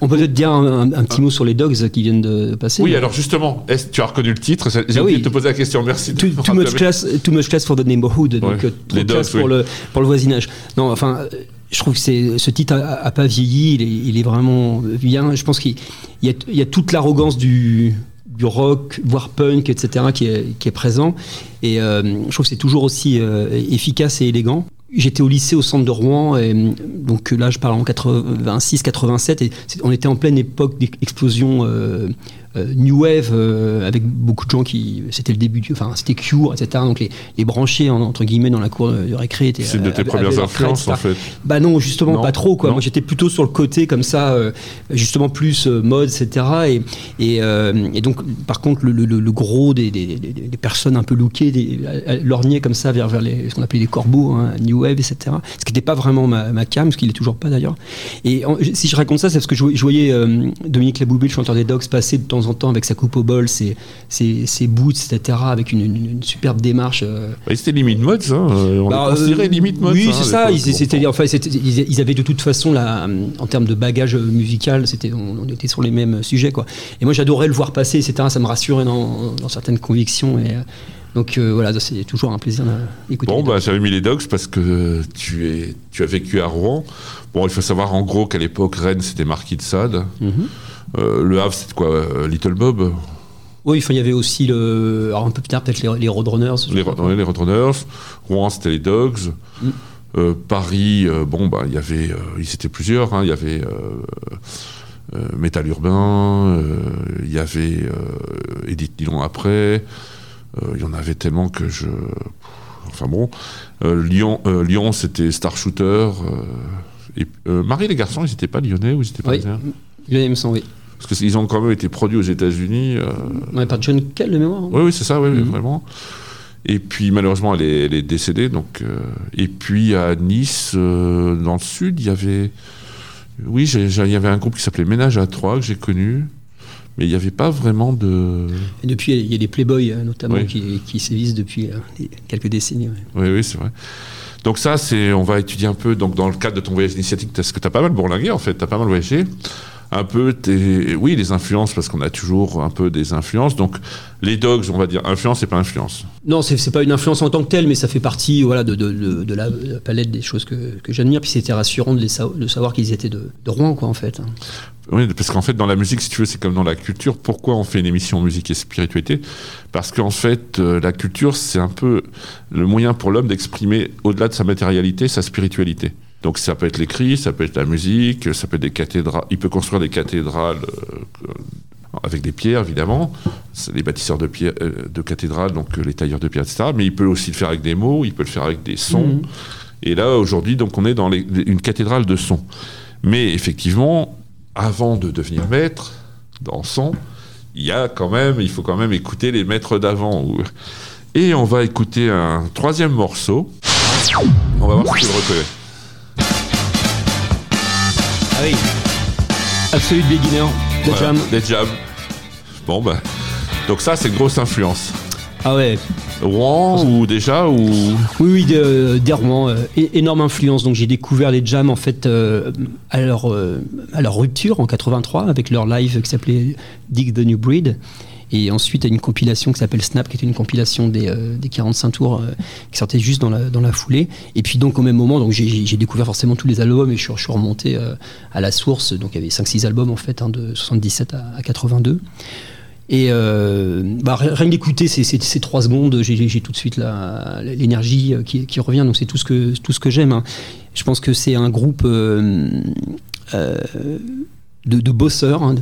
On peut peut-être dire un, un- un petit mot sur les Dogs qui viennent de passer. Oui, alors justement, tu as reconnu le titre? J'ai Ah oublié de te poser la question, merci. Too, too much class, too much class for the neighborhood, donc Ouais. euh, trop Les de classe pour, le, pour le voisinage. Non, enfin, euh, je trouve que ce titre a, a pas vieilli, il est, il est vraiment bien. Je pense qu'il il y a, il y a toute l'arrogance du, du rock, voire punk, etc., qui est, qui est présent. Et euh, je trouve que c'est toujours aussi euh, efficace et élégant. J'étais au lycée au centre de Rouen, et, euh, donc là je parle en 86-87, et on était en pleine époque d'explosion euh, New Wave, euh, avec beaucoup de gens qui. C'était le début, du, enfin c'était Cure, etc. Donc les, les branchés, en- entre guillemets, dans la cour de, de récré étaient. C'est une de euh, tes avaient premières influences, en fait. bah non, justement Non, pas trop quoi. non. Moi j'étais plutôt sur le côté comme ça, euh, justement plus euh, mode, etc. Et, et, euh, et donc par contre le, le- le- gros des, des- des- des personnes un peu lookées, des, euh, lorgnaient comme ça vers, vers les, ce qu'on appelait les corbeaux, hein, New Wave, etc. Ce qui n'était pas vraiment ma, ma cam, ce qu'il est toujours pas d'ailleurs. Et en- si je raconte ça, c'est parce que je, voyais- je voyais euh, Dominique Laboubé, le chanteur des Dogs, passer de temps en temps avec sa coupe au bol, ses, ses, ses boots, etc. Avec une, une- une superbe démarche. euh, Bah, C'était limite mode, ça. euh, On bah, considérait euh, limite mode. Oui, hein, c'est ça. Ils, c'était, enfin, c'était- ils, ils avaient de toute façon, la, en termes de bagage musical, c'était, on, on était sur les mêmes sujets. Quoi. Et moi, j'adorais le voir passer, etc. Ça me rassurait dans, dans certaines convictions. Et, euh, donc euh, voilà, c'est toujours un plaisir d'écouter. Bon, bah, j'avais mis les dogs parce que tu, es, tu as vécu à Rouen. Bon, il faut savoir en gros qu'à l'époque, Rennes, c'était Marquis de Sade. Mhm. Euh, le Havre, c'était quoi euh, Little Bob? Oui, il y avait aussi le. Alors un peu plus tard, peut-être les, les Roadrunners. Les, Roadrunners. Rouen, c'était les Dogs. Mm. Euh, Paris, euh, bon, bah, il y avait, euh, ils étaient plusieurs. hein. Il y avait euh, euh, Métal Urbain, euh, il y avait euh, Edith Dillon après. Euh, Il y en avait tellement que je. Enfin bon. Euh, Lyon, euh, Lyon c'était Star Shooter. euh, et, euh, Marie les garçons, ils n'étaient pas lyonnais ou ils étaient Oui, parisiens? il me semble, oui. Parce qu'ils ont quand même été produits aux États-Unis. euh, Ouais, par John Kell, de mémoire. hein. oui, oui, c'est ça, oui, Mhm. vraiment. Et puis malheureusement, elle est, elle est décédée. Donc, euh, et puis à Nice, euh, dans le sud, il y avait. Oui, il y avait un groupe qui s'appelait Ménage à Trois que j'ai connu. Mais il n'y avait pas vraiment de. Et depuis, il y a les Playboys, euh, notamment, Oui. qui, qui sévissent depuis euh, des- quelques décennies. ouais. Oui, oui, c'est vrai. Donc ça, c'est, on va étudier un peu. Donc dans le cadre de ton voyage initiatique, parce que tu as pas mal bourlingué en fait, tu as pas mal voyagé. Un peu, tes, oui, les influences, parce qu'on a toujours un peu des influences. Donc les dogs, on va dire influence et pas influence. Non, c'est pas une influence en tant que telle, mais ça fait partie voilà, de, de- de- de la, palette des choses que, que j'admire. Puis c'était rassurant de, les sa- de savoir qu'ils étaient de, de Rouen, quoi, en fait. Oui, parce qu'en fait, dans la musique, si tu veux, c'est comme dans la culture. Pourquoi on fait une émission musique et spiritualité? Parce qu'en fait, euh, la culture, c'est un peu le moyen pour l'homme d'exprimer, au-delà de sa matérialité, sa spiritualité. Donc ça peut être l'écrit, ça peut être la musique, ça peut être des cathédrales. Il peut construire des cathédrales euh, avec des pierres, évidemment. Les bâtisseurs de, pierre, euh, de cathédrales, donc euh, les tailleurs de pierres, etc. Mais il peut aussi le faire avec des mots, il peut le faire avec des sons. Mhm. Et là, aujourd'hui, donc, on est dans les- une cathédrale de son. Mais effectivement, avant de devenir maître dans son, il y a quand même, il faut quand même écouter les maîtres d'avant. Et on va écouter un troisième morceau. On va voir si tu le reconnais. Ah oui Absolute Beginner, Voilà, Jam. Des Jam. Bon, bah. Donc, ça, c'est grosse influence. Ah ouais, Rouen ou déjà ou? oui, oui, de- des Rouen, euh, énorme influence. Donc j'ai découvert les Jam en fait euh, à, leur, euh, à leur rupture en 83 avec leur live qui s'appelait Dig the New Breed. Et ensuite, à une compilation qui s'appelle Snap, qui était une compilation des, euh, des 45 tours euh, qui sortait juste dans la, foulée. Et puis, donc, au même moment, j'ai- découvert forcément tous les albums et je suis, remonté euh, à la source. Donc, il y avait 5-6 albums, en fait, hein, de 77 à, à 82. Et euh, bah, rien d'écouter ces, ces, trois secondes, j'ai tout de suite l'énergie euh, qui, revient. Donc c'est tout ce que que j'aime. hein. Je pense que c'est un groupe euh, euh, de, bosseurs, hein,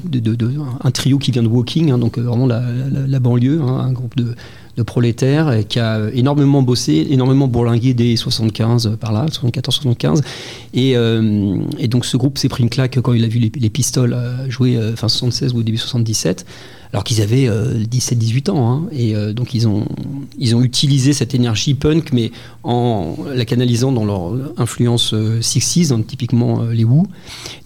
un trio qui vient de Woking, hein, donc euh, vraiment la, la- banlieue, hein, un groupe de, prolétaires qui a énormément bossé, énormément bourlingué dès 75 euh, par là, 74-75. Et, euh, et donc ce groupe s'est pris une claque quand il a vu les, les pistoles euh, jouer, euh, fin 76 ou début 77. Alors qu'ils avaient 17-18 ans. hein. et euh, donc ils ont, ils ont utilisé cette énergie punk, mais en la canalisant dans leur influence euh, 60s, hein, typiquement euh, les Who.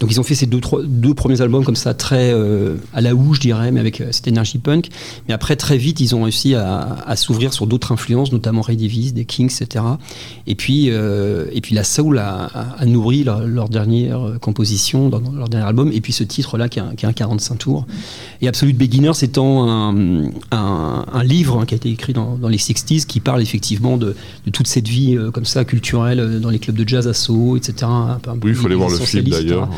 Donc ils ont fait ces deux, trois- deux premiers albums comme ça, très euh, à la Who, je dirais, mais avec euh, cette énergie punk. Mais après, très vite, ils ont réussi à, s'ouvrir sur d'autres influences, notamment Ray Davis, des Kings, etc. Et puis, euh, et puis la soul a, nourri leur, leur dernière euh, composition, dans leur dernier album, et puis ce titre-là qui est un, qui est un 45 tours. Et Absolute Beginners étant un, un- un livre hein, qui a été écrit dans, dans les 60s qui parle effectivement de, de toute cette vie euh, comme ça culturelle euh, dans les clubs de jazz à Soho, etc. Peu- Oui, il faut aller voir le film d'ailleurs.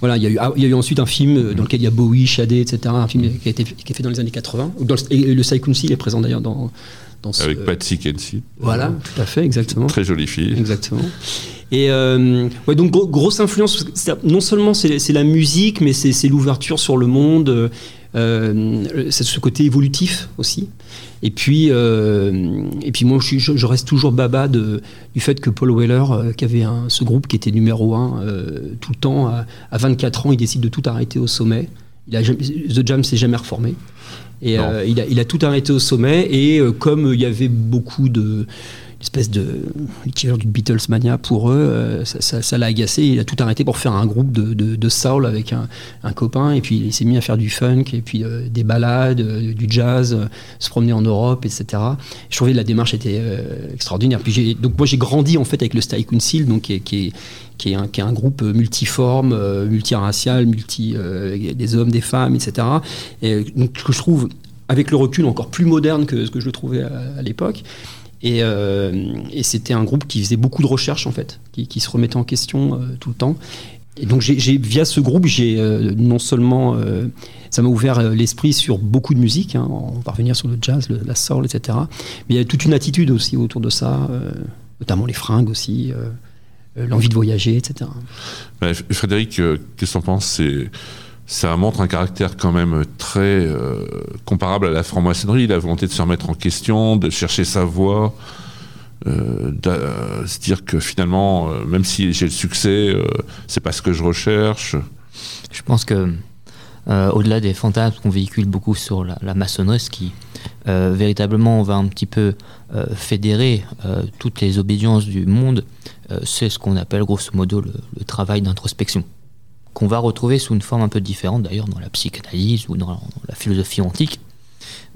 Voilà, il y, a eu, ah, il y a eu ensuite un film euh, dans lequel il y a Bowie, Shadé, etc. Un film qui a été qui est fait dans les années 80. Dans le- et le Council est présent d'ailleurs dans, dans ce. Avec Patsy Kensit. Voilà, tout à fait, exactement. Très jolie fille. Exactement. Et euh, ouais, donc gro- grosse influence. Non seulement c'est la musique, mais c'est l'ouverture sur le monde. euh, euh, c'est ce côté évolutif aussi. Et puis, euh, et puis moi, je, reste toujours baba de, du fait que Paul Weller, euh, qui avait un, ce groupe qui était numéro un tout le temps, à, à 24 ans, il décide de tout arrêter au sommet. Il a The Jam s'est jamais reformé. Et euh, il, a, il a tout arrêté au sommet. Et euh, comme il y avait beaucoup de espèce de l'équivalent du Beatles mania pour eux, euh, ça, l'a agacé. Il a tout arrêté pour faire un groupe de, de, de soul avec un, copain. Et puis il s'est mis à faire du funk et puis euh, des balades, euh, du jazz, se promener en Europe, etc. Je trouvais que la démarche était extraordinaire. Puis donc moi j'ai grandi en fait avec le Style Council, donc qui est, qui est- un, qui est un groupe multiforme, multiracial, multi, des hommes, des femmes, etc. Et donc, que je trouve, avec le recul, encore plus moderne que ce que je trouvais à l'époque. Et, euh, et c'était un groupe qui faisait beaucoup de recherches, en fait, qui, se remettait en question euh, tout le temps. Et donc, j'ai- via ce groupe, j'ai euh, non seulement. ça m'a ouvert l'esprit sur beaucoup de musique, hein, on va revenir sur le jazz, le- la soul, etc. Mais il y a toute une attitude aussi autour de ça, notamment les fringues aussi, l'envie de voyager, etc. Frédéric, qu'est-ce que t'en penses? Ça montre un caractère quand même très euh, comparable à la franc-maçonnerie, la volonté de se remettre en question, de chercher sa voie, euh, de euh, se dire que finalement, même si j'ai le succès, c'est pas ce que je recherche. Je pense que, au-delà des fantasmes qu'on véhicule beaucoup sur la, maçonnerie, ce qui véritablement va un petit peu fédérer toutes les obédiences du monde, c'est ce qu'on appelle grosso modo le travail d'introspection, qu'on va retrouver sous une forme un peu différente d'ailleurs dans la psychanalyse ou dans la, philosophie antique.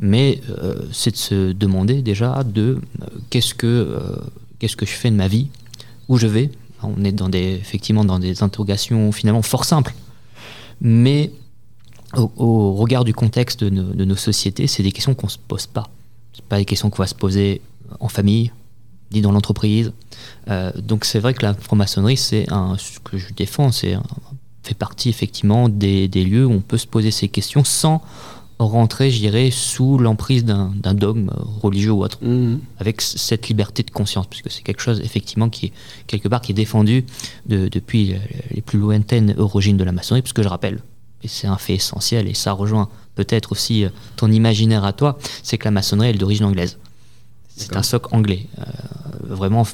Mais euh, c'est de se demander déjà de euh, qu'est-ce que euh, qu'est-ce que je fais de ma vie, où je vais? On est dans des, effectivement dans des interrogations finalement fort simples mais au, regard du contexte de nos, sociétés, c'est des questions qu'on se pose pas. Ce pas des questions qu'on va se poser en famille, ni dans l'entreprise. Donc c'est vrai que la franc-maçonnerie, c'est un, ce que je défends, c'est un- fait partie effectivement des, des lieux où on peut se poser ces questions sans rentrer, je dirais, sous l'emprise d'un dogme religieux ou autre Mhm. avec cette liberté de conscience, puisque c'est quelque chose effectivement qui est quelque part qui est défendu de- depuis les plus lointaines origines de la maçonnerie, puisque je rappelle, et c'est un fait essentiel, et ça rejoint peut-être aussi euh, ton imaginaire à toi, c'est que la maçonnerie elle est d'origine anglaise. C'est un socle anglais. Euh, vraiment,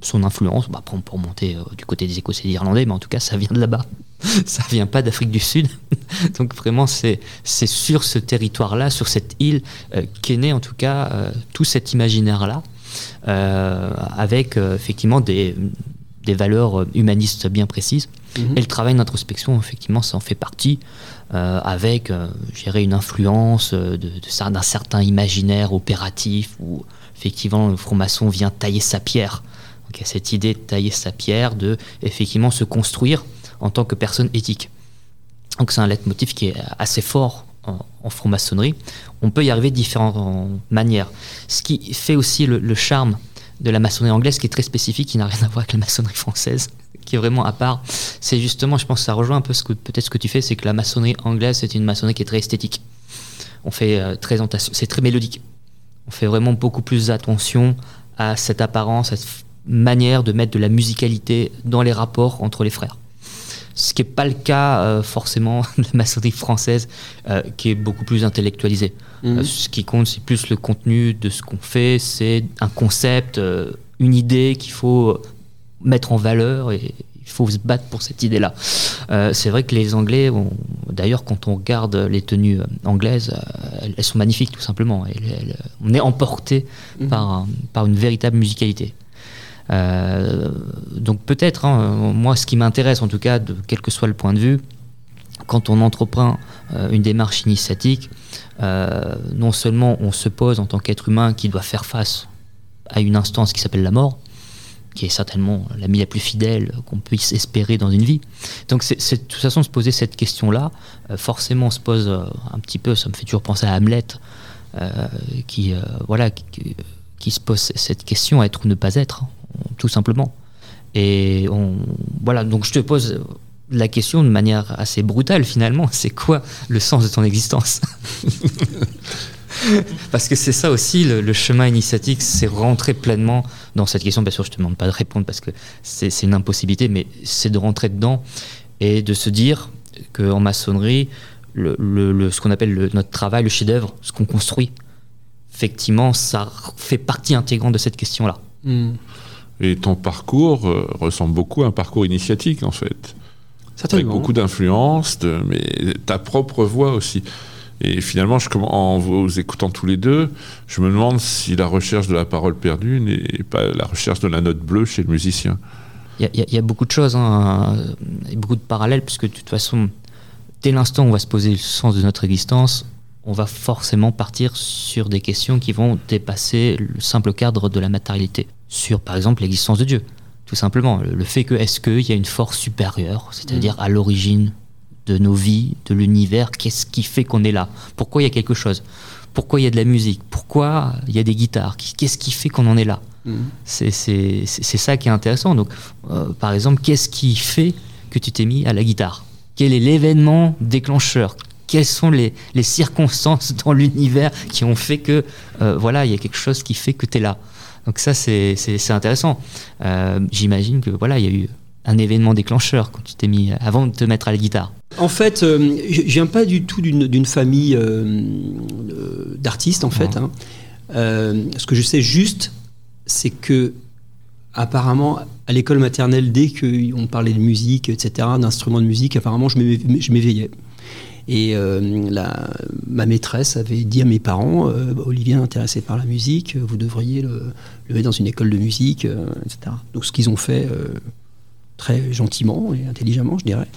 son influence, bah, pour, pour monter euh, du côté des Écossais et des Irlandais, mais en tout cas, ça vient de là-bas. (laughs) ça vient pas d'Afrique du Sud. (laughs) Donc vraiment, c'est sur ce territoire-là, sur cette île, euh, qu'est né en tout cas euh, tout cet imaginaire-là, euh, avec effectivement des, des valeurs humanistes bien précises. Mhm. Et le travail d'introspection, effectivement, ça en fait partie, avec, une influence de, de cer- d'un certain imaginaire opératif, où effectivement le franc-maçon vient tailler sa pierre. Donc il y a cette idée de tailler sa pierre, de effectivement se construire en tant que personne éthique. Donc c'est un leitmotiv qui est assez fort en, franc-maçonnerie. On peut y arriver de différentes manières. Ce qui fait aussi le, charme de la maçonnerie anglaise, qui est très spécifique, qui n'a rien à voir avec la maçonnerie française, (laughs) qui est vraiment à part, c'est justement, je pense que ça rejoint un peu ce que peut-être ce que tu fais, c'est que la maçonnerie anglaise, c'est une maçonnerie qui est très esthétique. On fait euh, très c'est très mélodique. On fait vraiment beaucoup plus attention à cette apparence, cette manière de mettre de la musicalité dans les rapports entre les frères. Ce qui n'est pas le cas euh, forcément (laughs) de la maçonnerie française, euh, qui est beaucoup plus intellectualisée. Mhm. Euh, ce qui compte, c'est plus le contenu de ce qu'on fait, c'est un concept, une idée qu'il faut mettre en valeur et il faut se battre pour cette idée-là. C'est vrai que les Anglais, d'ailleurs, quand on regarde les tenues anglaises, elles, sont magnifiques tout simplement. Elles- elles- on est emporté Mhm. par une véritable musicalité. Euh, donc peut-être, hein, moi, ce qui m'intéresse, en tout cas, quel que soit le point de vue, quand on entreprend euh, une démarche initiatique, euh, non seulement on se pose en tant qu'être humain qui doit faire face à une instance qui s'appelle la mort, qui est certainement l'ami la plus fidèle qu'on puisse espérer dans une vie. Donc de toute façon se poser cette question-là, forcément on se pose un petit peu, ça me fait toujours penser à Hamlet, qui, voilà, qui se pose cette question, être ou ne pas être, hein, tout simplement. Et on, voilà, donc je te pose la question de manière assez brutale finalement, c'est quoi le sens de ton existence? (laughs) Parce que c'est ça aussi le, chemin initiatique, c'est rentrer pleinement dans cette question. Bien sûr, je te demande pas de répondre parce que c'est une impossibilité, mais c'est de rentrer dedans et de se dire qu'en maçonnerie, le- le- ce qu'on appelle le- notre travail, le chef-d'œuvre, ce qu'on construit, effectivement, ça fait partie intégrante de cette question-là. Hmm. Et ton parcours euh, ressemble beaucoup à un parcours initiatique, en fait. Avec beaucoup d'influence, mais ta propre voix aussi. Et finalement, je, en vous écoutant tous les deux, je me demande si la recherche de la parole perdue n'est pas la recherche de la note bleue chez le musicien. Il y, a- y y beaucoup de choses, hein, beaucoup de parallèles, puisque de toute façon, dès l'instant où on va se poser le sens de notre existence, on va forcément partir sur des questions qui vont dépasser le simple cadre de la matérialité. Sur, par exemple, l'existence de Dieu. Tout simplement, le fait que, est-ce qu'il y a une force supérieure, c'est-à-dire à l'origine de nos vies, de l'univers, qu'est-ce qui fait qu'on est là? Pourquoi il y a quelque chose? Pourquoi il y a de la musique? Pourquoi il y a des guitares? Qu'est-ce qui fait qu'on en est là? C'est- c'est ça qui est intéressant. Donc, euh, par exemple, qu'est-ce qui fait que tu t'es mis à la guitare? Quel est l'événement déclencheur? Quelles sont les, les circonstances dans l'univers qui ont fait que, euh, voilà, il y a quelque chose qui fait que tu es là Donc ça, c'est intéressant. Euh, J'imagine que, voilà, il y a eu un événement déclencheur quand tu t'es mis, avant de te mettre à la guitare. En fait, euh, je viens pas du tout d'une famille euh, d'artistes, en fait. hein. Euh, ce que je sais juste, c'est que apparemment, à l'école maternelle, dès qu'on parlait de musique, etc., d'instruments de musique, apparemment, je m'éveillais. Et euh, ma maîtresse avait dit à mes parents, euh, Olivier est intéressé par la musique, vous devriez le, le mettre dans une école de musique, euh, etc. Donc ce qu'ils ont fait très gentiment et intelligemment, je dirais.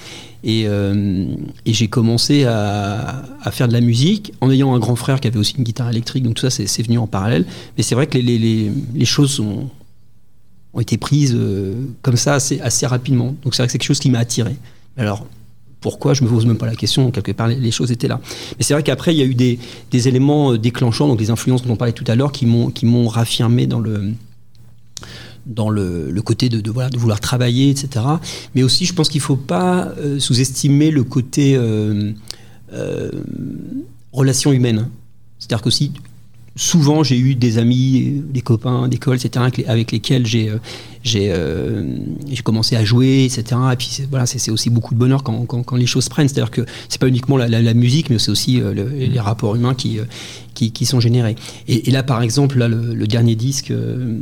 Et, j'ai commencé à, faire de la musique en ayant un grand frère qui avait aussi une guitare électrique, donc tout ça c'est venu en parallèle. Mais c'est vrai que les, choses ont été prises comme ça assez, assez rapidement. Donc c'est vrai que c'est quelque chose qui m'a attiré. Alors pourquoi Je me pose même pas la question. Quelque part, les, choses étaient là. Mais c'est vrai qu'après, il y a eu des, éléments euh, déclenchants, donc les influences dont on parlait tout à l'heure, qui m'ont qui m'ont raffirmé dans le dans le, côté de, voilà, de vouloir travailler, etc. Mais aussi, je pense qu'il ne faut pas euh, sous-estimer le côté euh, relation humaine. C'est-à-dire qu'aussi, souvent, j'ai eu des amis, des copains d'école, etc., avec, les- avec lesquels j'ai euh, j'ai euh, j'ai commencé à jouer, etc. Et puis, c'est- voilà, c'est aussi beaucoup de bonheur quand, quand, quand les choses prennent. C'est-à-dire que c'est pas uniquement la, la- la musique, mais c'est aussi euh, le- les rapports humains qui, euh, qui, qui sont générés. Et, et là, par exemple, là, le, le dernier disque... euh, euh,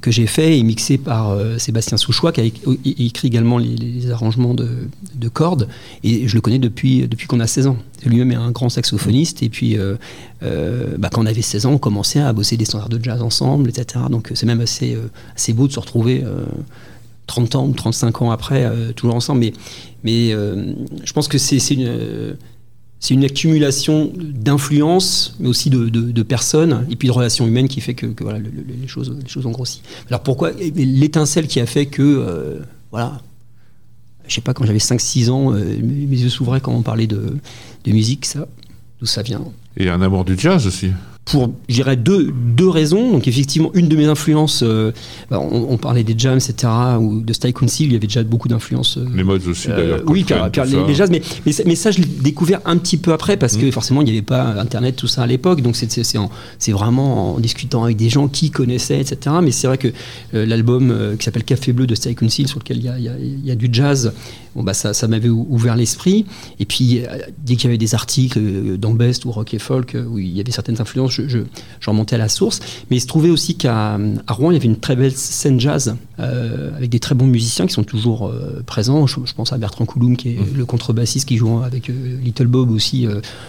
que j'ai fait et mixé par euh, Sébastien Souchois, qui a écrit également les, arrangements de, de cordes. Et je le connais depuis, depuis qu'on a 16 ans. Lui-même est un grand saxophoniste. Et puis, euh, euh, bah, quand on avait 16 ans, on commençait à bosser des standards de jazz ensemble, etc. Donc c'est même assez, euh, assez beau de se retrouver euh, 30 ans ou 35 ans après, euh, toujours ensemble. Mais, euh, je pense que c'est une... c'est une accumulation d'influences, mais aussi de, personnes, et puis de relations humaines qui fait que, voilà, le- le- les, choses, les ont grossi. Alors pourquoi L'étincelle qui a fait que, euh, voilà, je sais pas, quand j'avais 5-6 ans, euh, mes yeux s'ouvraient quand on parlait de, de musique, ça, d'où ça vient Et un amour du jazz aussi. Pour, je dirais, deux, deux raisons. Donc, effectivement, une de mes influences, euh, bah, on, on parlait des jams, etc., ou de Style Council, il y avait déjà beaucoup d'influences. euh, Les modes aussi, euh, d'ailleurs. oui, car, car tout les, jazz, mais, mais, ça- mais ça, je l'ai découvert un petit peu après parce que Mm. forcément, il n'y avait pas Internet, tout ça à l'époque. Donc, c'est- c'est c'est en- c'est vraiment en discutant avec des gens qui connaissaient, etc. Mais c'est vrai que euh, l'album euh, qui s'appelle Café Bleu de Style Council, sur lequel il y a, y a- y a du jazz, bon, bah, ça, ça m'avait ou- ouvert l'esprit. Et puis, euh, dès qu'il y avait des articles euh, dans Best ou Rock et Folk euh, où il y avait certaines influences, je, je, je remontais à la source. Mais il se trouvait aussi qu'à à Rouen, il y avait une très belle scène jazz euh, avec des très bons musiciens qui sont toujours euh, présents. Je, je pense à Bertrand Couloum, qui est le contrebassiste qui joue avec euh, Little Bob aussi,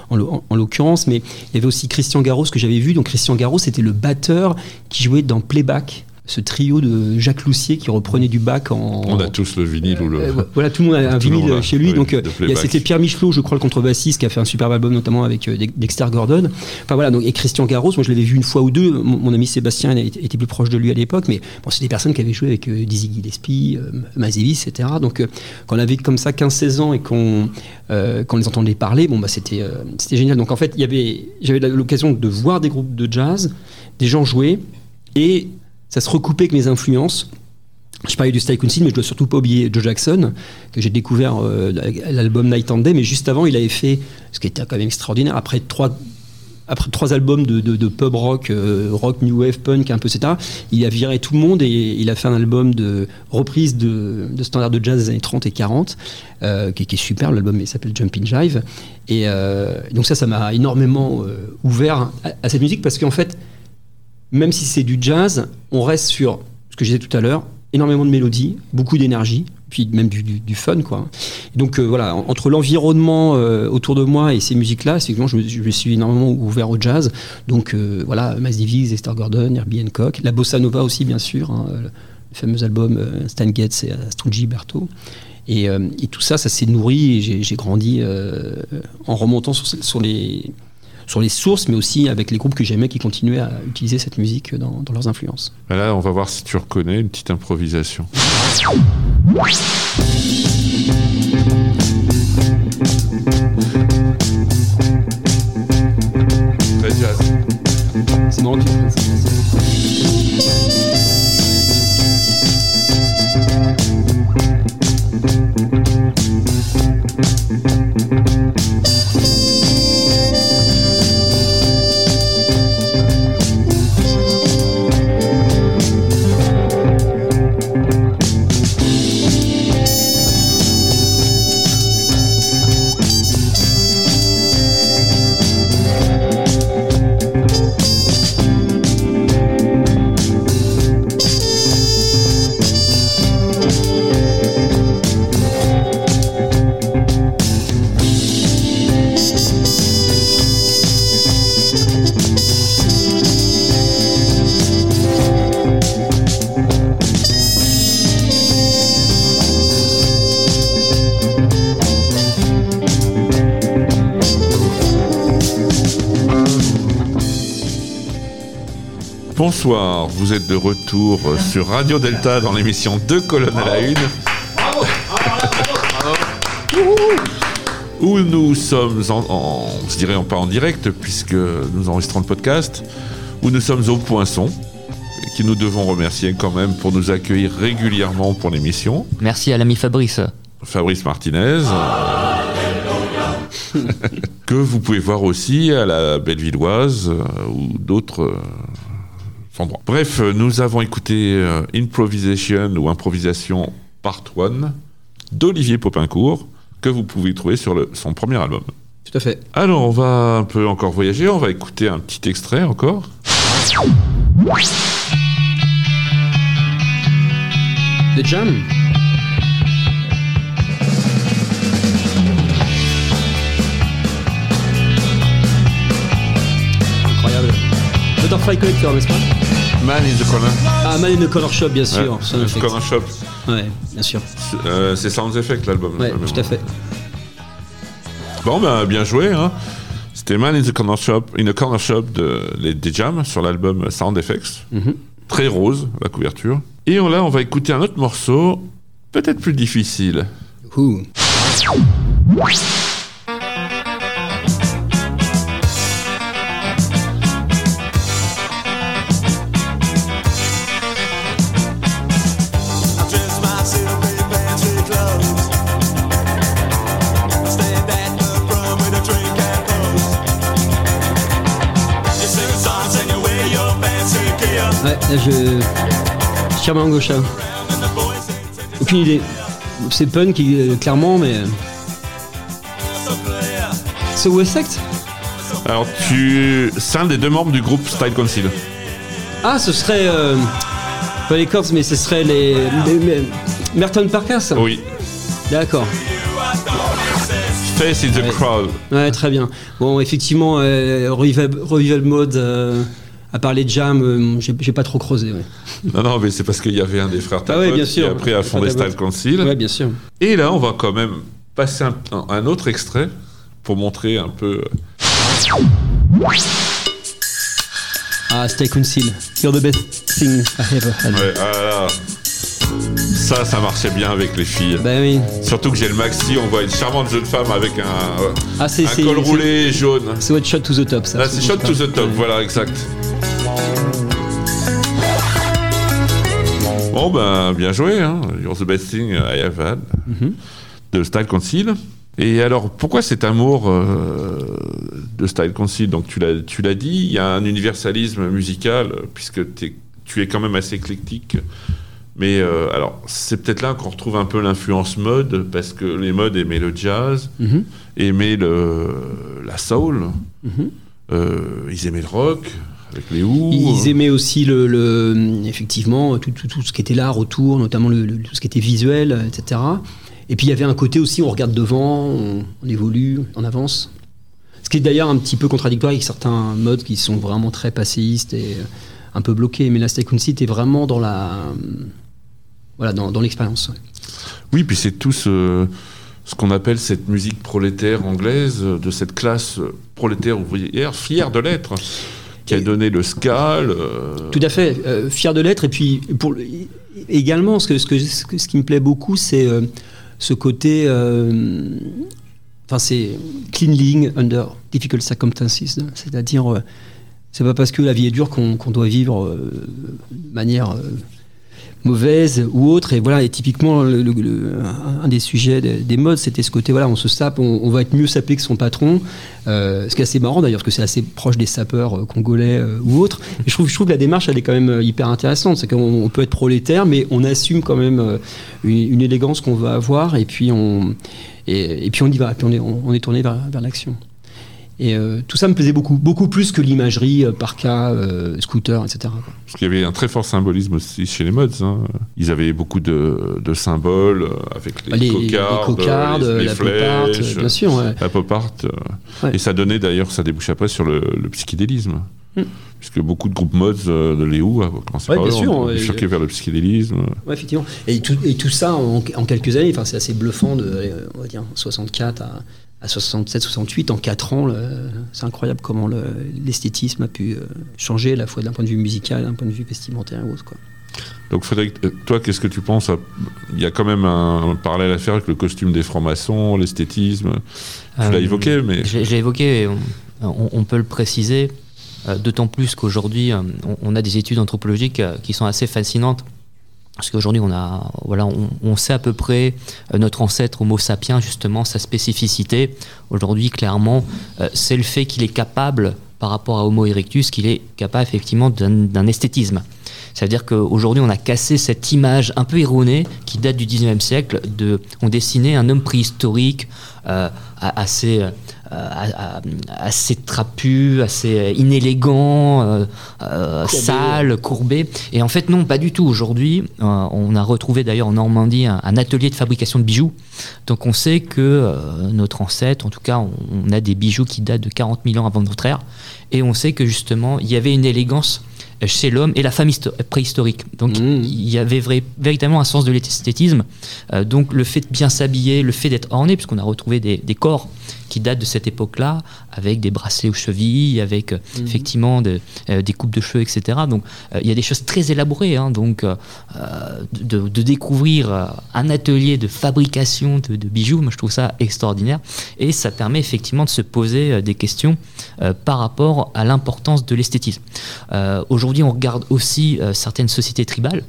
en- en l'occurrence. Mais il y avait aussi Christian Garros que j'avais vu. Donc Christian Garros, c'était le batteur qui jouait dans Playback. Ce trio de Jacques Loussier qui reprenait du bac en. On a tous le vinyle ou le. Euh, voilà, tout le monde a un (laughs) Tout vinyle a, chez lui. oui, donc, euh, c'était Pierre Michelot, je crois, le contrebassiste, qui a fait un superbe album, notamment avec euh, Dex- Dexter Gordon. Enfin voilà, donc, et Christian Garros, moi je l'avais vu une fois ou deux. Mon, mon ami Sébastien était, plus proche de lui à l'époque, mais bon, c'est des personnes qui avaient joué avec euh, Dizzy Gillespie, Davis, etc. Donc, quand on avait comme ça 15-16 ans et qu'on qu'on les entendait parler, bon, bah, c'était génial. Donc, en fait, j'avais l'occasion de voir des groupes de jazz, des gens jouer, et ça se recoupait avec mes influences. Je parlais du Style Council, mais je dois surtout pas oublier Joe Jackson, que j'ai découvert euh, l'album Night and Day, mais juste avant, il avait fait, ce qui était quand même extraordinaire, après trois, albums de, pub rock, euh, rock, new wave, punk, un peu, etc., il a viré tout le monde et il a fait un album de reprise de, de standards de jazz des années 30 et 40, euh, qui, est super, l'album s'appelle Jumpin' Jive. Et donc ça, ça m'a énormément ouvert à cette musique, parce qu'en fait, même si c'est du jazz, on reste sur ce que je disais tout à l'heure, énormément de mélodies, beaucoup d'énergie, puis même du, fun, quoi. Et donc euh, voilà, en- entre l'environnement euh, autour de moi et ces musiques-là, effectivement, je me, je suis énormément ouvert au jazz. Donc euh, voilà, Miles Davis, Esther Gordon, Herbie Hancock, la bossa nova aussi, bien sûr, hein, le fameux album Stan Getz et Astrucci Berto. Et, tout ça, ça s'est nourri et j'ai grandi en remontant sur les sur les sources, mais aussi avec les groupes que j'aimais qui continuaient à utiliser cette musique dans, dans leurs influences. Là, on va voir si tu reconnais une petite improvisation. C'est marrant Bonsoir, vous êtes de retour sur Radio Delta dans l'émission Deux colonnes à la une. Où nous sommes, en, en- je dirais pas en direct, puisque nous enregistrons le podcast, où nous sommes au Poinçon, qui nous devons remercier quand même pour nous accueillir régulièrement pour l'émission. Merci à l'ami Fabrice. Fabrice Martinez. (laughs) que vous pouvez voir aussi à la Bellevilloise euh, ou d'autres euh, Bref, euh, nous avons écouté euh, Improvisation ou Improvisation Part 1 d'Olivier Popincourt que vous pouvez trouver sur le- son premier album. Tout à fait. Alors, on va un peu encore voyager, on va écouter un petit extrait encore. The Jam Incroyable. Collector, n'est-ce pas? Man in the Corner. Ah, Man in the Color Shop, bien sûr. Ouais, Sound Effects. Corner Shop. Ouais, bien sûr. C'est euh, c'est Sounds Effect l'album. Ouais, tout à fait. Bon, ben, bien joué. Hein. C'était Man in the Corner Shop, in the Corner Shop de, les, des Jam sur l'album Sound Effects. Mhm. Très rose, la couverture. Et on, là, on va écouter un autre morceau, peut-être plus difficile. Ouh. Boys sing, sing, Aucune idée. c'est punk euh, clairement, mais. C'est West Sect? Alors, tu. C'est un des deux membres du groupe Style Council. Ah, ce serait. euh, pas les Corrs, mais ce serait les. Merton Parkas? Oui. D'accord. Face in the Ouais. crowd. Ouais, très bien. Bon, effectivement, euh, Revival, Revival Mode, euh, à part les jams, euh, j'ai pas trop creusé. Ouais, Non, non, mais c'est parce qu'il y avait un des frères Ah ouais, Talbot qui après a fondé Style Council. ouais bien sûr. Et là, on va quand même passer un, autre extrait pour montrer un peu. Ah, Stay Council. You're the best thing I ever had. Ouais, ah là. Ça, ça marchait bien avec les filles. Bah oui. Surtout que j'ai le maxi, on voit une charmante jeune femme avec un, euh, Ah, un col roulé jaune. C'est What Shot to the Top, ça. C'est shot to the top, Ouais. voilà, exact. Bon, ben, bien joué, hein. You're the best thing I have had. De Style Council. Et alors, pourquoi cet amour euh, de Style Council Donc, tu l'as, dit, il y a un universalisme musical, puisque tu es quand même assez éclectique. Mais euh, alors, c'est peut-être là qu'on retrouve un peu l'influence mode, parce que les modes aimaient le jazz, Mhm. aimaient le, la soul, Mhm. euh, ils aimaient le rock, avec les Who. Ils aimaient aussi le, le- effectivement tout, tout, tout ce qui était l'art autour, notamment le, le- tout ce qui était visuel, euh, etc. Et puis il y avait un côté aussi, on regarde devant, on, on évolue, on avance. Ce qui est d'ailleurs un petit peu contradictoire avec certains modes qui sont vraiment très passéistes et euh, un peu bloqués. Mais la Stay était vraiment dans la, euh, voilà, dans, dans l'expérience. ouais. Oui, puis c'est tout ce, ce qu'on appelle cette musique prolétaire anglaise, euh, de cette classe euh, prolétaire ouvrière, fière de l'être, qui a donné le ska. le- Tout à fait, euh, fier de l'être. Et puis, pour le- également, ce, que, ce, que, ce, qui me plaît beaucoup, c'est euh, ce côté. euh, Enfin, c'est cleanling under difficult circumstances. C'est-à-dire, euh, c'est pas parce que la vie est dure qu'on doit vivre euh, de manière euh, mauvaise ou autre. Et voilà, et typiquement, un des sujets des, des modes, c'était ce côté, voilà, on se sape, on, va être mieux sapé que son patron. Euh, ce qui est assez marrant d'ailleurs, parce que c'est assez proche des sapeurs euh, congolais euh, ou autres. Je trouve, je trouve que la démarche, elle est quand même hyper intéressante. C'est qu'on on peut être prolétaire, mais on assume quand même une, élégance qu'on va avoir, et puis on, et, puis on y va, puis on est, on est tourné vers, vers l'action. Et euh, tout ça me plaisait beaucoup, beaucoup plus que l'imagerie euh, par cas, euh, scooter, etc. quoi. Parce qu'il y avait un très fort symbolisme aussi chez les mods. hein. Ils avaient beaucoup de, de symboles euh, avec les, Les, cocardes, les cocardes, les, les la pop art, bien sûr. ouais. la pop art. Ouais. Et ça donnait d'ailleurs, ça débouche après sur le, le psychédélisme. Hmm. Puisque beaucoup de groupes mods euh, de Léo, a commencé ouais. bifurqué vers le psychédélisme. Ouais, effectivement. Et tout, et tout ça en, en quelques années, enfin, c'est assez bluffant de, on va dire, 64 à, à 67, 68, en 4 ans. C'est incroyable comment le- l'esthétisme a pu euh, changer, à la fois d'un point de vue musical, d'un point de vue vestimentaire ou autre. Quoi. Donc Frédéric, euh, toi, qu'est-ce que tu penses à- Il y a quand même un, un parallèle à faire avec le costume des francs-maçons, l'esthétisme. Tu l'as Euh, évoqué, mais Je l'ai- je l'ai évoqué, et on, peut le préciser, d'autant plus qu'aujourd'hui, on, on a des études anthropologiques qui sont assez fascinantes. Parce qu'aujourd'hui, on, voilà, on, sait à peu près euh, notre ancêtre Homo sapiens, justement, sa spécificité. Aujourd'hui, clairement, euh, c'est le fait qu'il est capable, par rapport à Homo erectus, qu'il est capable effectivement d'un esthétisme. C'est-à-dire qu'aujourd'hui, on a cassé cette image un peu erronée qui date du 19e siècle. De, on dessinait un homme préhistorique euh, assez, euh, assez trapu, assez inélégant, euh, Courbé. sale, courbé. Et en fait, non, pas du tout. Aujourd'hui, on a retrouvé d'ailleurs en Normandie un, un atelier de fabrication de bijoux. Donc on sait que notre ancêtre, en tout cas, on, on a des bijoux qui datent de 40 000 ans avant notre ère. Et on sait que justement, il y avait une élégance chez l'homme et la femme histo- préhistorique. Donc Mmh. il y avait vrai- véritablement un sens de l'esthétisme. Euh, donc le fait de bien s'habiller, le fait d'être orné, puisqu'on a retrouvé des, des corps qui datent de cette époque-là, avec des bracelets aux chevilles, avec euh, effectivement de- euh, des coupes de cheveux, etc. Donc euh, il y a des choses très élaborées. hein. donc de, de découvrir un atelier de fabrication de, de bijoux, moi je trouve ça extraordinaire. Et ça permet effectivement de se poser des questions par rapport à l'importance de l'esthétisme. Aujourd'hui, on regarde aussi certaines sociétés tribales.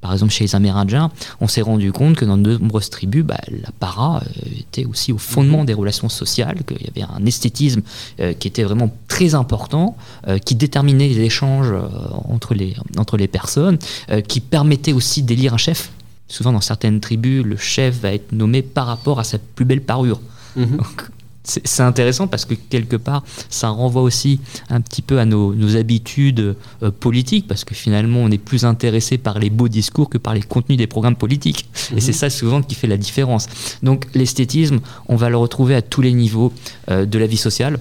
Par exemple, chez les Amérindiens, on s'est rendu compte que dans de nombreuses tribus, bah, la para euh, était aussi au fondement des relations sociales, qu'il y avait un esthétisme euh, qui était vraiment très important, euh, qui déterminait les échanges euh, entre, les, entre les personnes, qui permettait aussi d'élire un chef. souvent dans certaines tribus, le chef va être nommé par rapport à sa plus belle parure. Mhm. Donc, c'est intéressant parce que quelque part, ça renvoie aussi un petit peu à nos, nos habitudes euh, politiques, parce que finalement, on est plus intéressé par les beaux discours que par les contenus des programmes politiques. Et c'est ça souvent qui fait la différence. Donc l'esthétisme, on va le retrouver à tous les niveaux euh, de la vie sociale.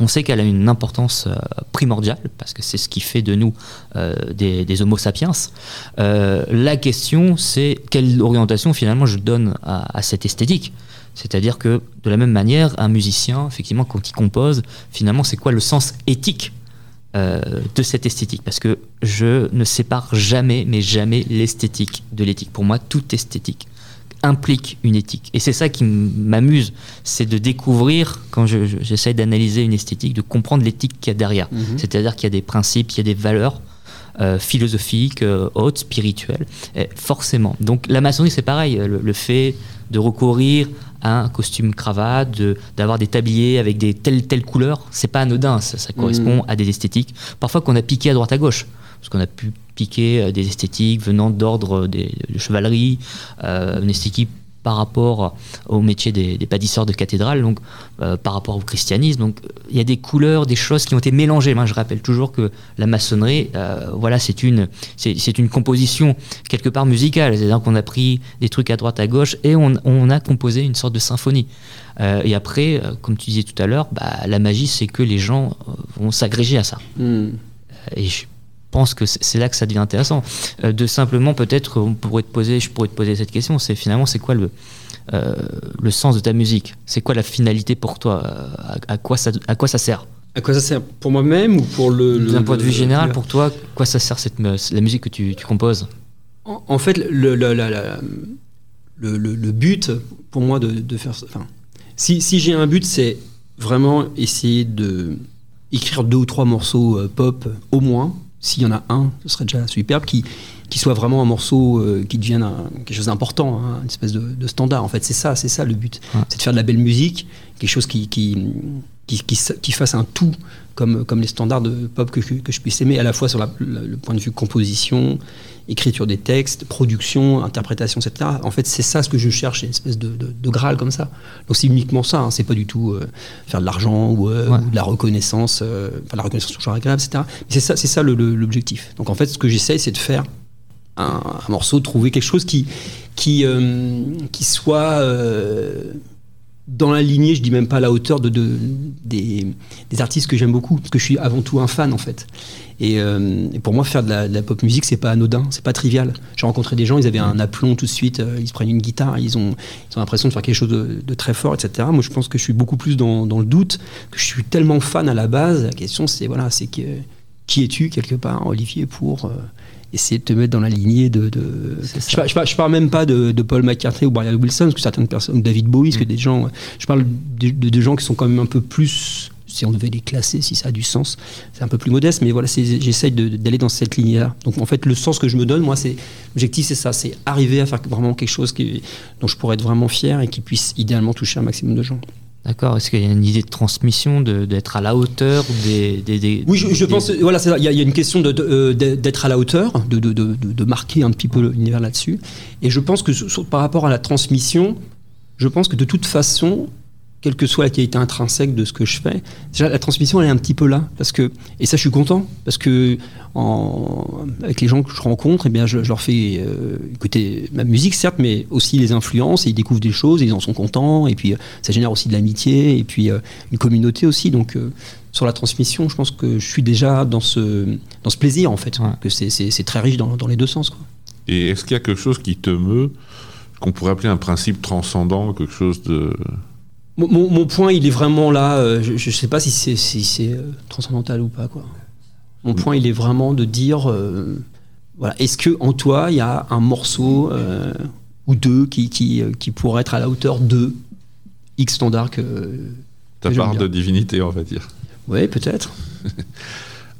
On sait qu'elle a une importance euh, primordiale, parce que c'est ce qui fait de nous euh, des, des homo sapiens. Euh, la question, c'est quelle orientation finalement je donne à, à cette esthétique? C'est-à-dire que de la même manière, un musicien, effectivement, quand il compose, finalement, c'est quoi le sens éthique euh, de cette esthétique? Parce que je ne sépare jamais, mais jamais l'esthétique de l'éthique. Pour moi, toute esthétique implique une éthique. Et c'est ça qui m'amuse, c'est de découvrir, quand je- je- j'essaie d'analyser une esthétique, de comprendre l'éthique qu'il y a derrière. Mhm. C'est-à-dire qu'il y a des principes, il y a des valeurs euh, philosophiques, euh, hautes, spirituelles, et forcément. Donc la maçonnerie, c'est pareil, le, le fait de recourir à un costume cravate, de- d'avoir des tabliers avec des telles telles couleurs, c'est pas anodin, ça, ça correspond à des esthétiques. Parfois qu'on a piqué à droite à gauche, parce qu'on a pu piquer euh, des esthétiques venant d'ordre des- de chevalerie, euh, une esthétique par rapport au métier des, des pâtisseurs de cathédrales, donc euh, par rapport au christianisme. Donc il y a des couleurs, des choses qui ont été mélangées. Moi, je rappelle toujours que la maçonnerie, euh, voilà, c'est une, c'est c'est une composition quelque part musicale. C'est-à-dire qu'on a pris des trucs à droite, à gauche, et on, on a composé une sorte de symphonie. Euh, et après, comme tu disais tout à l'heure, bah, la magie, c'est que les gens vont s'agréger à ça. Et je pense que c'est là que ça devient intéressant. Euh, de simplement, peut-être, on pourrait te poser, je pourrais te poser cette question, c'est finalement, c'est quoi le, euh, le sens de ta musique? C'est quoi la finalité pour toi? Euh, à, à quoi ça, à quoi ça sert? À quoi ça sert? Pour moi-même ou pour le. D'un point de vue général, le- pour toi, à quoi ça sert cette, la musique que tu, tu composes? En, en fait, le, la- la- le- le- but pour moi de, de faire. Enfin, si si j'ai un but, c'est vraiment essayer de écrire deux ou trois morceaux pop au moins. S'il y en a un, ce serait déjà superbe, qui, qui soit vraiment un morceau euh, qui devienne un- quelque chose d'important, hein, une espèce de, de standard. En fait, c'est ça, c'est ça le but. Ouais. C'est de faire de la belle musique, quelque chose qui, qui, qui, qui, fasse un tout comme, comme les standards de pop que, que, que je puisse aimer, à la fois sur la- le, le point de vue composition, écriture des textes, production, interprétation, etc. En fait, c'est ça ce que je cherche, une espèce de, de, de graal comme ça. Donc c'est uniquement ça, hein, c'est pas du tout euh, faire de l'argent ou, euh, Ouais. ou de la reconnaissance, euh, enfin la reconnaissance toujours agréable, etc. Mais c'est ça, c'est ça l'objectif. Donc en fait, ce que j'essaye, c'est de faire un, un morceau, de trouver quelque chose qui, qui, qui soit dans la lignée, je dis même pas à la hauteur de, de- des, des artistes que j'aime beaucoup, parce que je suis avant tout un fan en fait. Et, euh, pour moi, faire de la, pop musique, c'est pas anodin, c'est pas trivial. J'ai rencontré des gens, ils avaient un aplomb tout de suite, euh, ils se prennent une guitare, ils ont, ils ont l'impression de faire quelque chose de, de très fort, etc. Moi, je pense que je suis beaucoup plus dans, dans le doute, que je suis tellement fan à la base. La question, c'est voilà, c'est que qui es-tu quelque part, Olivier, pour euh, essayer de te mettre dans la lignée de. de... Je, par- je, par- je parle même pas de, de Paul McCartney ou Brian Wilson, parce que certaines personnes, ou David Bowie, parce que des gens. Je parle de, gens qui sont quand même un peu plus. Si on devait les classer, si ça a du sens, c'est un peu plus modeste, mais voilà, j'essaye d'aller dans cette lignée-là. Donc en fait, le sens que je me donne, moi, c'est l'objectif, c'est ça, c'est arriver à faire vraiment quelque chose qui, dont je pourrais être vraiment fier et qui puisse idéalement toucher un maximum de gens. D'accord Est-ce qu'il y a une idée de transmission, de- d'être à la hauteur des. des- des- Oui, je, je des- pense, voilà, il y, a- il y a une question de- de, euh, de- d'être à la hauteur, de, de, de, de- de marquer un petit peu l'univers là-dessus. Et je pense que par rapport à la transmission, je pense que de toute façon, quelle que soit la qualité intrinsèque de ce que je fais, déjà la transmission elle est un petit peu là, parce que et ça je suis content parce que en, avec les gens que je rencontre, eh bien je, je leur fais euh, écouter ma musique certes, mais aussi les influences et ils découvrent des choses, et ils en sont contents et puis euh, ça génère aussi de l'amitié et puis euh, une communauté aussi. Donc euh, sur la transmission, je pense que je suis déjà dans ce dans ce plaisir en fait, Ouais. que c'est- c'est c'est très riche dans, dans les deux sens. Quoi. Et est-ce qu'il y a quelque chose qui te meut, qu'on pourrait appeler un principe transcendant, quelque chose de... Mon, point, il est vraiment là. euh, je ne sais pas si c'est si euh, transcendantal ou pas. Quoi. Mon point, il est vraiment de dire euh, voilà, est-ce que en toi, il y a un morceau euh, ou deux qui, qui, qui pourrait être à la hauteur de X standard que. ta que part de divinité, on va dire Oui, peut-être. (laughs)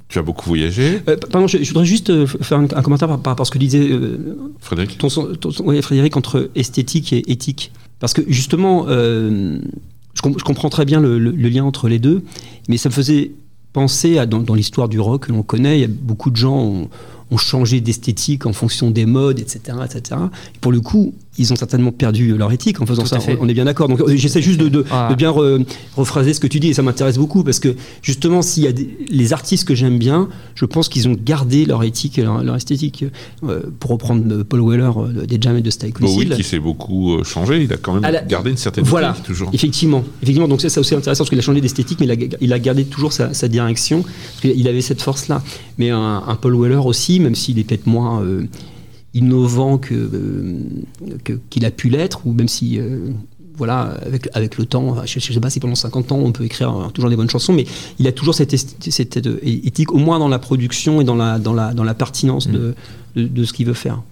Tu as beaucoup voyagé, Euh, pardon, je, je voudrais juste euh, faire un, un commentaire par, rapport à ce que disait euh, Frédéric ton, son- ton son- ouais, Frédéric entre esthétique et éthique. Parce que justement, euh, je, com- je comprends très bien le, le- le lien entre les deux, mais ça me faisait penser à dans, dans l'histoire du rock que l'on connaît, il y a beaucoup de gens ont, ont changé d'esthétique en fonction des modes, etc., etc. Et pour le coup, ils ont certainement perdu leur éthique en faisant Tout ça. fait. On est bien d'accord. Donc euh, j'essaie juste de, de- Ah. de bien re- rephraser ce que tu dis et ça m'intéresse beaucoup parce que justement, s'il y a des- les artistes que j'aime bien, je pense qu'ils ont gardé leur éthique et leur, leur esthétique. Euh, pour reprendre euh, Paul Weller euh, des Jam et de Style Bowie qui s'est beaucoup euh, changé, il a quand même la- gardé une certaine Voilà, éthique, toujours. effectivement. Effectivement, donc ça c'est aussi intéressant parce qu'il a changé d'esthétique, mais il a, il a gardé toujours sa, sa direction. Parce qu'il- il avait cette force-là. Mais un, un Paul Weller aussi, même s'il est peut-être moins euh, innovant que, euh, que- qu'il a pu l'être, ou même si, euh, voilà, avec, avec le temps, je ne sais pas si pendant 50 ans on peut écrire euh, toujours des bonnes chansons, mais il a toujours cette, éthique, au moins dans la production et dans la, dans la, dans la pertinence de, de, de ce qu'il veut faire.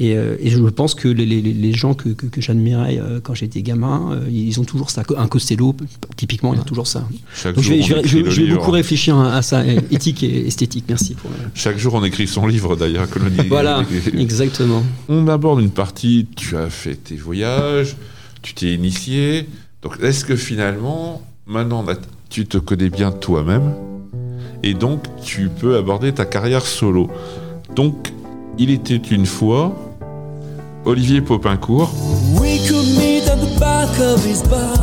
Et, euh, et je pense que les, les- les gens que, que, que j'admirais euh, quand j'étais gamin, euh, ils ont toujours ça. Un Costello, typiquement, il a toujours ça. Chaque Donc jour, je vais- je- je vais beaucoup réfléchir à, à ça, (laughs) éthique et esthétique. Merci pour. Chaque jour, on écrit son livre, d'ailleurs, Colonie. Voilà, (laughs) exactement. On aborde une partie, tu as fait tes voyages, tu t'es initié. Donc, est-ce que finalement, maintenant, tu te connais bien toi-même et donc tu peux aborder ta carrière solo? Donc, il était une fois Olivier Popincourt. We could meet at the back of his bar.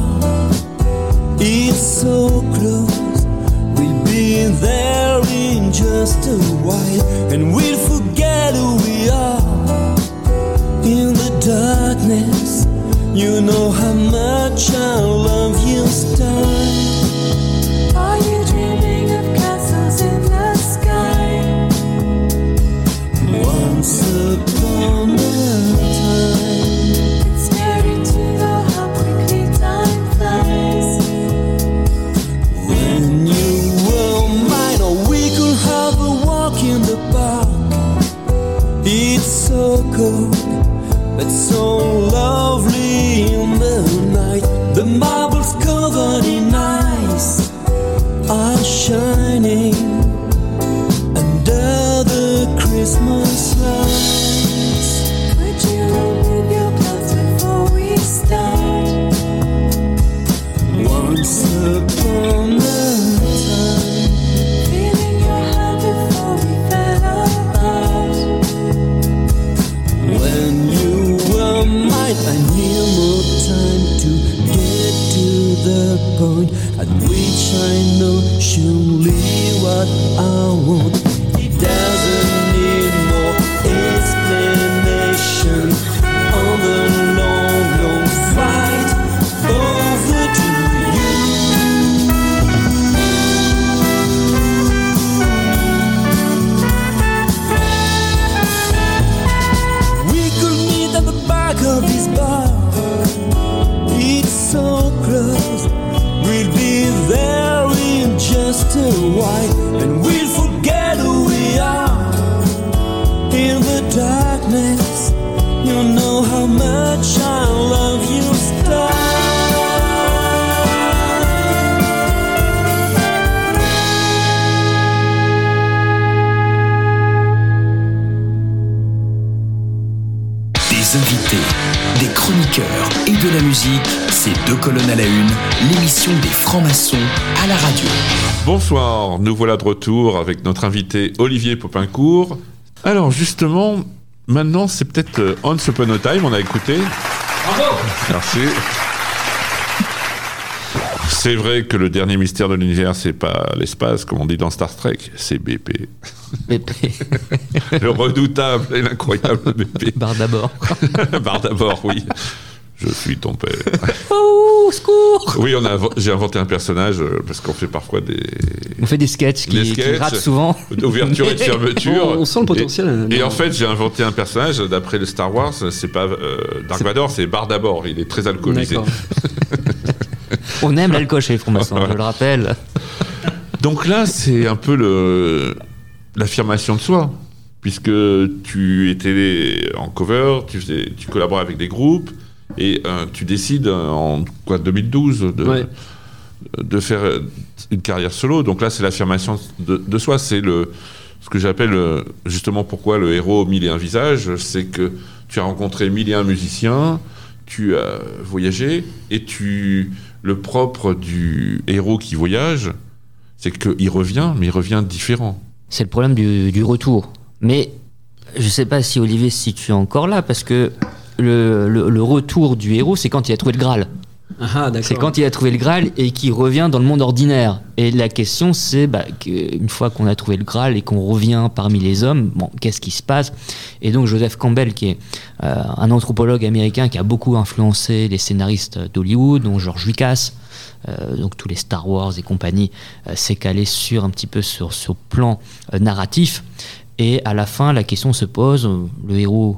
It's so close. We'll be there in just a while, and we'll forget who we are. In the darkness, you know how much I love your style. But nous voilà de retour avec notre invité Olivier Popincourt. Alors justement, maintenant c'est peut-être euh, Once Upon a Time, on a écouté. Bravo Merci. C'est vrai que le dernier mystère de l'univers, c'est pas l'espace, comme on dit dans Star Trek, c'est BP. BP. (laughs) Le redoutable et l'incroyable BP. Barre d'abord. (laughs) Barre d'abord, oui. Je suis ton père. Oh, secours Oui, on a, invo- j'ai inventé un personnage euh, parce qu'on fait parfois des, On fait des sketchs qui, Des qui ratent souvent. d'ouverture et de fermeture. On, (laughs) on sent le potentiel. Et, et en fait, j'ai inventé un personnage d'après le Star Wars. C'est pas euh, Dark Vador, c'est Bar d'abord. Il est très alcoolisé. (laughs) On aime l'alcool chez les francs-maçons, je le rappelle. Donc là, c'est un peu le l'affirmation de soi, puisque tu étais en cover, tu, faisais, tu collabores avec des groupes, et euh, tu décides euh, en quoi 2012 de, Ouais. de faire euh, une carrière solo. Donc là, c'est l'affirmation de, de soi. C'est le ce que j'appelle justement pourquoi le héros mille et un visages, c'est que tu as rencontré mille et un musiciens, tu as voyagé, et tu le propre du héros qui voyage, c'est qu'il revient, mais il revient différent. C'est le problème du, du retour. Mais je sais pas si Olivier, si tu es encore là, parce que le, le- le retour du héros, c'est quand il a trouvé le Graal. Ah, d'accord. C'est quand il a trouvé le Graal et qu'il revient dans le monde ordinaire. Et la question, c'est bah, une fois qu'on a trouvé le Graal et qu'on revient parmi les hommes, bon, qu'est-ce qui se passe? Et donc Joseph Campbell, qui est euh, un anthropologue américain qui a beaucoup influencé les scénaristes d'Hollywood, dont George Lucas, euh, donc tous les Star Wars et compagnie, euh, s'est calé sur un petit peu sur ce plan euh, narratif. Et à la fin, la question se pose le héros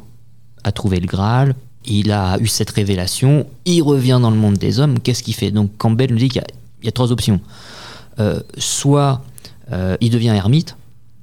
a trouvé le Graal, il a eu cette révélation, il revient dans le monde des hommes, qu'est-ce qu'il fait? Donc Campbell nous dit qu'il y a- trois options. Euh, soit euh, il devient ermite,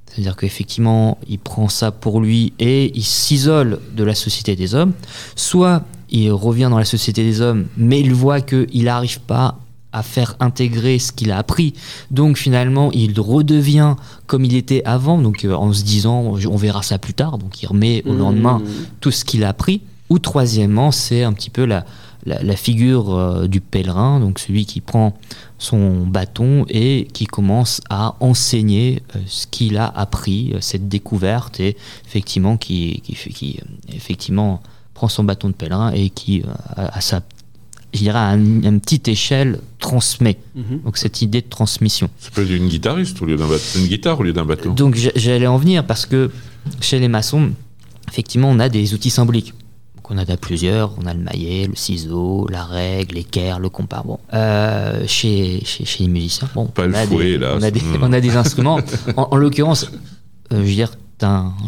c'est-à-dire qu'effectivement il prend ça pour lui et il s'isole de la société des hommes, soit il revient dans la société des hommes, mais il voit qu'il n'arrive pas à faire intégrer ce qu'il a appris. Donc finalement, il redevient comme il était avant, donc euh, en se disant on verra ça plus tard, donc il remet au Mmh. lendemain tout ce qu'il a appris. Ou troisièmement, c'est un petit peu la, la, la figure euh, du pèlerin, donc celui qui prend son bâton et qui commence à enseigner euh, ce qu'il a appris, euh, cette découverte, et effectivement qui, qui, effectivement prend son bâton de pèlerin et qui, à, à sa, je dirais, à un- à une petite échelle, transmet. Mhm. Donc cette idée de transmission. Ça peut être une guitariste au lieu d'un bateau. Une guitare au lieu d'un bateau. Donc j'allais en venir parce que chez les maçons, effectivement, on a des outils symboliques. Donc on en a plusieurs, on a le maillet, le ciseau, la règle, l'équerre, le compas. Bon. Euh, chez, chez, chez les musiciens, bon, Pas on, le a fouet, des, là. on, a des, on a des instruments. (laughs) En, en l'occurrence, euh, je veux dire,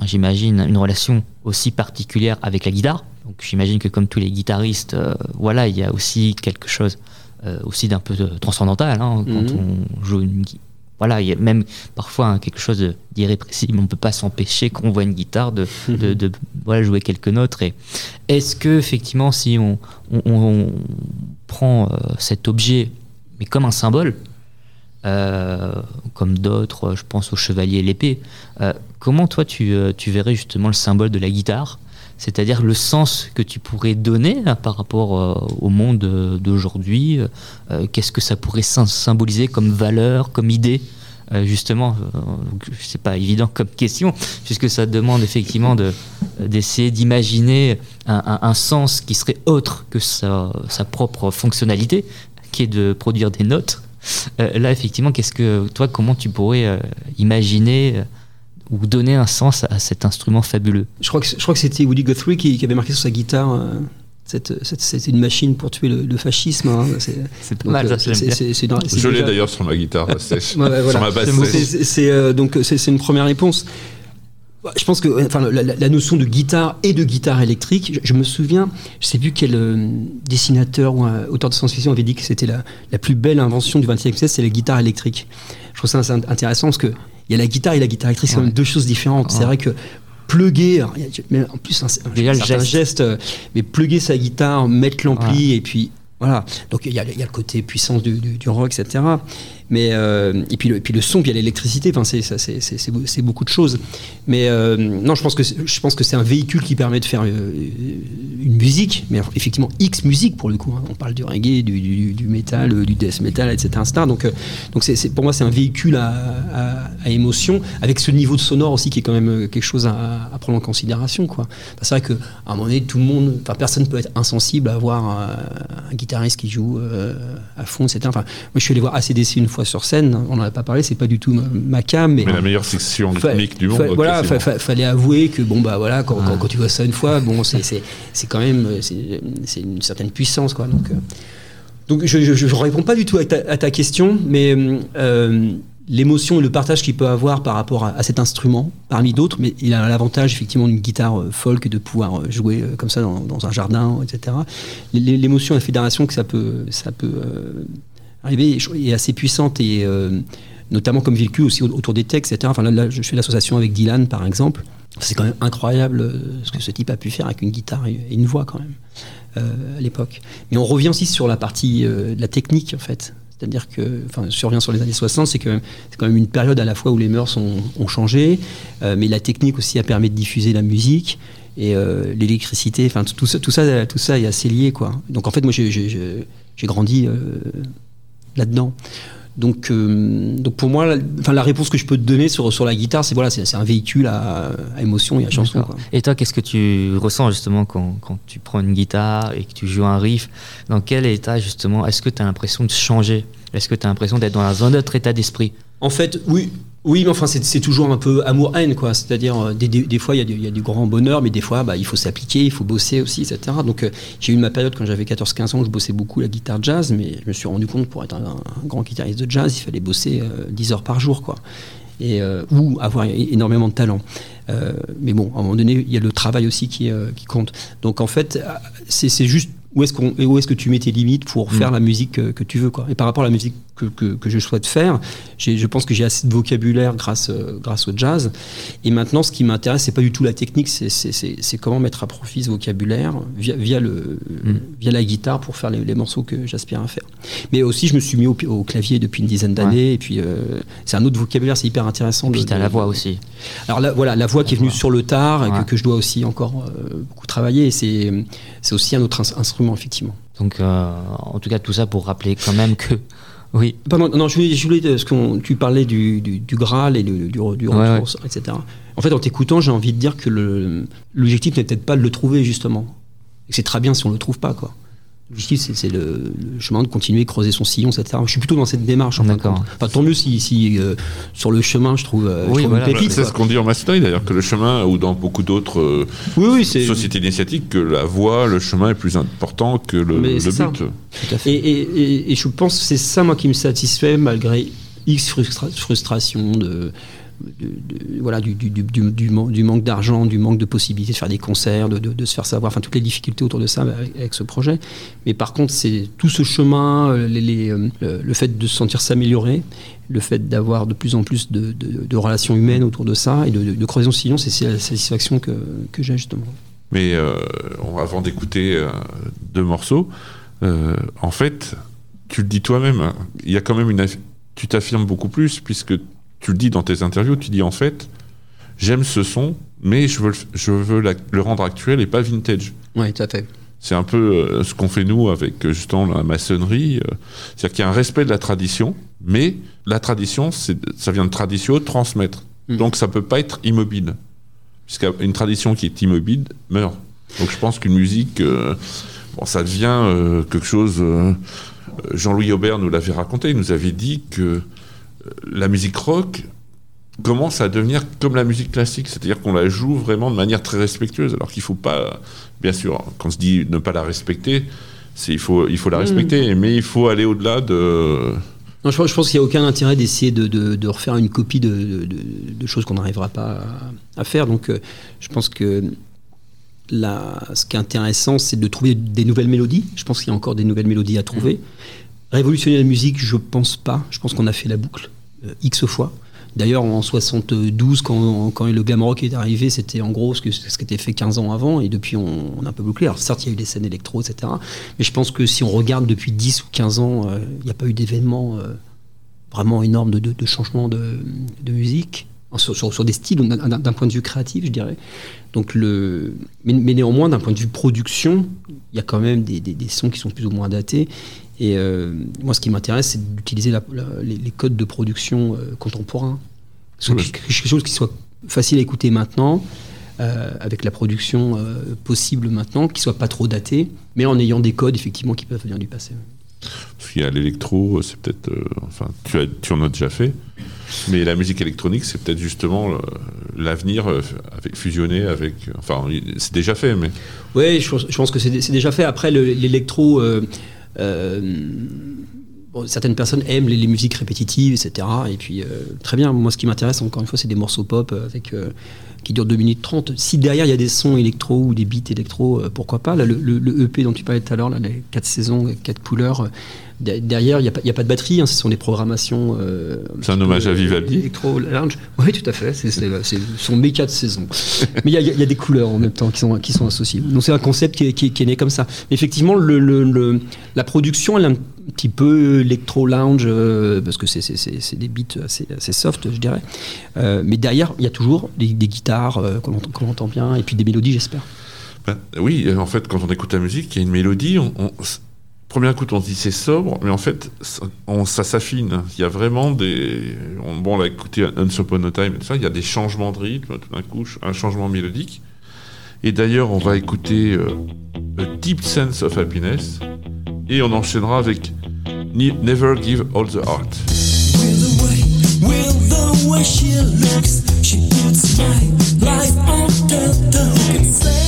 j'imagine une relation aussi particulière avec la guitare. Donc j'imagine que comme tous les guitaristes, euh, voilà, il y a aussi quelque chose euh, aussi d'un peu de transcendantal hein, quand Mhm. on joue une voilà, il y a même parfois hein, quelque chose d'irrépressible. On ne peut pas s'empêcher quand on voit une guitare de, (laughs) de, de, voilà, jouer quelques notes. Et est-ce que effectivement, si on, on- on prend euh, cet objet, mais comme un symbole, euh, comme d'autres, je pense au chevalier et l'épée, euh, comment toi tu, euh, tu verrais justement le symbole de la guitare? C'est-à-dire le sens que tu pourrais donner par rapport euh, au monde euh, d'aujourd'hui, euh, qu'est-ce que ça pourrait sym- symboliser comme valeur, comme idée justement, c'est pas évident comme question, puisque ça demande effectivement de- d'essayer d'imaginer un, sens qui serait autre que sa, sa propre fonctionnalité, qui est de produire des notes. Là, effectivement, qu'est-ce que toi, comment tu pourrais imaginer ou donner un sens à cet instrument fabuleux Je crois que, je crois que c'était Woody Guthrie qui, qui avait marqué sur sa guitare. euh, cette, cette- c'est une machine pour tuer le, le fascisme. hein. C'est C'est pas mal, euh, ça, (laughs) c'est- c'est- c'est c'est Je l'ai d'ailleurs sur ma guitare sèche. Ouais, voilà. Sur ma basse C'est sèche. C'est- c'est, euh, donc c'est c'est une première réponse. Je pense que enfin, la, notion de guitare et de guitare électrique, je, je me souviens, je sais plus quel euh, dessinateur ou un auteur de science-fiction avait dit que c'était la, la plus belle invention du XXe siècle, c'est la guitare électrique. Je trouve ça intéressant parce que il y a la guitare et la guitare électrique, c'est quand Ouais. même deux choses différentes. C'est vrai que plugger, mais en plus un, un, Déjà, geste. geste, euh, mais plugger sa guitare, mettre l'ampli et puis voilà. Donc il y, a le- il y a le côté puissance du, du- du rock, etc. Mais euh, et puis le, et puis le son, puis l'électricité. C'est beaucoup de choses. Mais euh, non, je pense que c'est- un véhicule qui permet de faire euh, une musique, mais effectivement X musique pour le coup. hein. On parle du reggae, du, du, du du death metal, etc. etc. Donc donc c'est c'est- pour moi c'est un véhicule à, à, émotion avec ce niveau de sonore aussi qui est quand même quelque chose à, à prendre en considération. c'est vrai qu'à un moment donné, tout le monde, enfin personne peut être insensible à voir un, guitariste qui joue à fond, etc. Moi je suis allé voir ACDC une fois sur scène. On n'en a pas parlé, c'est pas du tout ma, ma cam, mais Mais la meilleure section rythmique du monde. fa- voilà, fa- fa- fallait avouer que bon bah voilà, quand, quand tu vois ça une fois, bon c'est c'est c'est quand même euh, c'est c'est une certaine puissance quoi. Donc euh, donc je, je, je réponds pas du tout à ta, à ta question, mais euh, l'émotion et le partage qu'il peut avoir par rapport à, à cet instrument, parmi d'autres, mais il a l'avantage effectivement d'une guitare euh, folk de pouvoir jouer euh, comme ça dans, dans un jardin, etc. L'é- L'émotion et la fédération que ça peut ça peut euh, arriver est assez puissante et euh, notamment comme vécu aussi au- autour des textes, etc. Enfin là, je fais l'association avec Dylan par exemple. C'est quand même incroyable euh, ce que ce type a pu faire avec une guitare et une voix quand même euh, à l'époque. Mais on revient aussi sur la partie euh, de la technique en fait. C'est-à-dire que, enfin, si on revient sur les années 60, c'est quand, même- quand même une période à la fois où les mœurs ont, ont changé, mais la technique aussi a permis de diffuser la musique et l'électricité, enfin tout ça, tout ça, tout ça est assez lié quoi. Donc en fait, moi j'ai- grandi là-dedans. Donc, euh, donc pour moi, la, la réponse que je peux te donner sur, sur la guitare, c'est voilà, c'est un véhicule à, à émotion et à chanson. Quoi. Et toi, qu'est-ce que tu ressens justement quand, quand tu prends une guitare et que tu joues un riff? Dans quel état justement Est-ce que tu as l'impression de changer? Est-ce que tu as l'impression d'être dans un autre état d'esprit? En fait, oui. Oui, mais enfin, c'est toujours un peu amour-haine, quoi. C'est-à-dire, euh, des, des, des fois, il y, a du- il y a du grand bonheur, mais des fois, bah, il faut s'appliquer, il faut bosser aussi, etc. Donc, euh, j'ai eu ma période quand j'avais 14-15 ans où je bossais beaucoup la guitare jazz, mais je me suis rendu compte, pour être un, un grand guitariste de jazz, il fallait bosser euh, 10 heures par jour, quoi. Et, euh, ou avoir énormément de talent. Mais bon, à un moment donné, il y a le travail aussi qui, qui compte. Donc, en fait, c'est juste où est-ce est-ce que tu mets tes limites pour faire la musique que, que tu veux, quoi. Et par rapport à la musique que, que, que je souhaite faire, je pense que j'ai assez de vocabulaire grâce, euh, grâce au jazz. Et maintenant, ce qui m'intéresse, c'est pas du tout la technique, c'est- comment mettre à profit ce vocabulaire via, via, le, via la guitare pour faire les, les morceaux que j'aspire à faire. Mais aussi, je me suis mis au, clavier depuis une dizaine d'années, et puis euh, c'est un autre vocabulaire, c'est hyper intéressant. Et puis tu as la voix aussi. alors là, voilà, la voix qui est venue sur le tard et que, que je dois aussi encore euh, beaucoup travailler, c'est aussi un autre ins- instrument, effectivement. Donc, euh, en tout cas, tout ça pour rappeler quand même que. Oui, Pardon, non, je voulais, je voulais parce qu'on tu parlais du, du, du Graal et du, du Ouais, retour, etc. En fait, en t'écoutant, j'ai envie de dire que l'objectif n'est peut-être pas de le trouver, justement. Et que c'est très bien si on le trouve pas, quoi. L'objectif, c'est- c'est le, le chemin de continuer, creuser son sillon, etc. Je suis plutôt dans cette démarche. en D'accord. Enfin, tant mieux si, si euh, sur le chemin, je trouve, euh, je Oui, trouve voilà, une Bah, pépite. c'est ce qu'on dit en maçonnerie d'ailleurs, que le chemin, ou dans beaucoup d'autres euh, Oui, oui, c'est. sociétés initiatiques, que la voie, le chemin est plus important que le, Mais le c'est ça. but. tout à fait. Et, et- et- et je pense que c'est ça, moi, qui me satisfait, malgré X frustra- frustration de, voilà, du, du, du, du- du man- du manque d'argent, du manque de possibilités de faire des concerts, de, de- se faire savoir, enfin, toutes les difficultés autour de ça avec, avec ce projet. Mais par contre, c'est tout ce chemin, euh, euh, le, fait de se sentir s'améliorer, le fait d'avoir de plus en plus de, relations humaines autour de ça et de, creuser son sillon, c'est la satisfaction que, que j'ai justement. Mais euh, avant d'écouter deux morceaux, en fait, tu le dis toi-même, hein, il y a quand même une. Tu t'affirmes beaucoup plus, puisque tu le dis dans tes interviews, tu dis en fait, j'aime ce son, mais je veux, je veux la- le rendre actuel et pas vintage. Oui, tout à fait. C'est un peu euh, ce qu'on fait nous avec euh, justement la maçonnerie. euh, C'est-à-dire qu'il y a un respect de la tradition, mais la tradition, ça vient de tradition, transmettre. Mhm. Donc ça peut pas être immobile. Puisqu'une tradition qui est immobile meurt. Donc je pense qu'une musique, euh, bon, ça devient euh, quelque chose. euh, Jean-Louis Aubert nous l'avait raconté. Il nous avait dit que la musique rock commence à devenir comme la musique classique, c'est-à-dire qu'on la joue vraiment de manière très respectueuse, alors qu'il faut pas, bien sûr, quand on se dit ne pas la respecter, il faut il faut la Mhm. respecter, mais il faut aller au-delà de. Non, je, pense- je pense qu'il n'y a aucun intérêt d'essayer de, de- de refaire une copie de, choses qu'on n'arrivera pas à, à faire. Donc, euh, je pense que ce qui est intéressant, c'est de trouver des nouvelles mélodies. Je pense qu'il y a encore des nouvelles mélodies à trouver. Révolutionner la musique, je pense pas. Je pense qu'on a fait la boucle euh, X fois. D'ailleurs, en 72, quand, le glam rock est arrivé, c'était en gros ce, que, ce qui était fait 15 ans avant, et depuis, on, on a un peu bouclé. Alors, certes, il y a eu des scènes électro, etc. Mais je pense que si on regarde depuis 10 ou 15 ans, euh, il n'y a pas eu d'événement euh, vraiment énorme de, changement de, musique, sur, des styles, d'un- point de vue créatif, je dirais. Donc le, mais, néanmoins, d'un point de vue production, il y a quand même des sons qui sont plus ou moins datés. Et euh, moi, ce qui m'intéresse, c'est d'utiliser les, les codes de production euh, contemporains. Quelque chose qui soit facile à écouter maintenant, euh, avec la production possible maintenant, qui soit pas trop daté, mais en ayant des codes effectivement qui peuvent venir du passé. Parce qu'il y a l'électro, c'est peut-être. enfin, tu, as, tu en as déjà fait. Mais la musique électronique, c'est peut-être justement l'avenir avec fusionné avec. Enfin, c'est déjà fait, mais. Oui, je, pense- je pense que c'est déjà fait. Après, le- l'électro, bon, certaines personnes aiment les, musiques répétitives, etc. Et puis, euh, très bien. Moi, ce qui m'intéresse, encore une fois, c'est des morceaux pop euh, avec, euh, qui durent 2 minutes 30. Si derrière, il y a des sons électro ou des beats électro, euh, pourquoi pas Là, le, le- le EP dont tu parlais tout à l'heure, les 4 saisons, 4 couleurs, euh, de- derrière, il n'y a, pas- a de batterie. hein, ce sont des programmations. euh, C'est un hommage à euh, Vivaldi. Électro lounge. Oui, tout à fait. C'est c'est- c'est- ce sont mes 4 saisons. (laughs) Mais il y, a- y a des couleurs en même temps qui sont, qui sont associées. Donc c'est un concept qui est, qui est- qui est né comme ça. Effectivement, le, le- le- la production, elle est un petit peu électro-lounge, euh, parce que c'est- des beats assez, assez soft, je dirais. Euh, mais derrière, il y a toujours des, guitares euh, qu'on entend, qu'on entend bien, et puis des mélodies, j'espère. Ben, oui, en fait, quand on écoute la musique, il y a une mélodie. On, on- premier coup, on se dit c'est sobre, mais en fait, on- ça s'affine. Il y a vraiment des. on- bon, on l'a écouté Once Upon a Time et tout ça, il y a des changements de rythme, tout d'un coup, un changement mélodique. Et d'ailleurs, on va écouter A Deep Sense of Happiness, et on enchaînera avec Ne- Never Give All the Heart. With the way, with the way she looks, she puts my life thanks the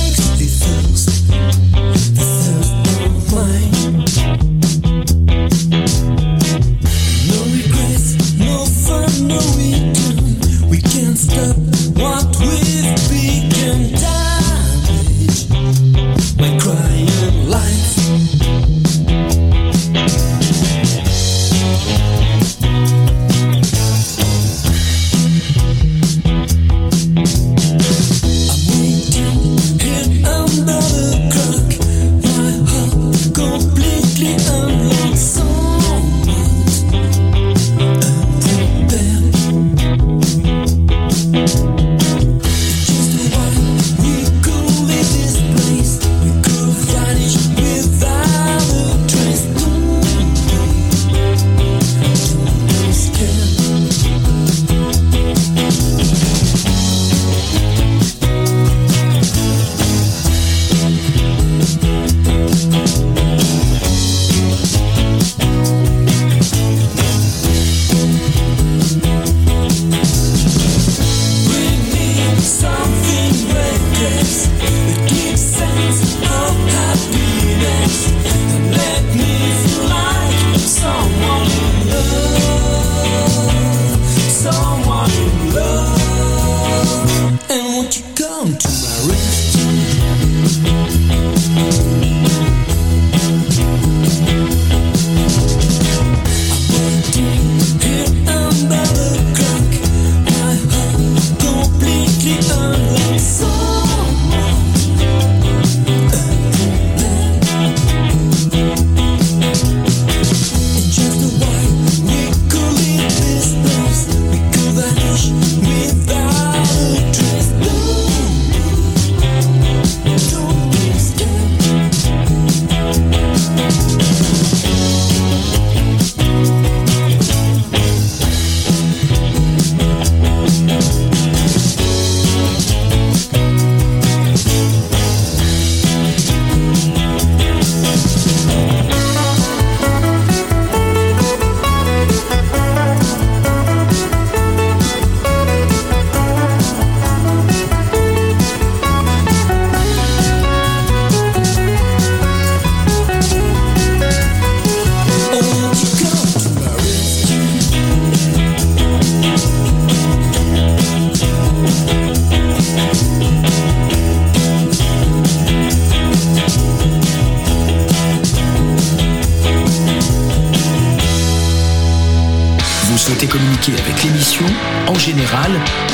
en général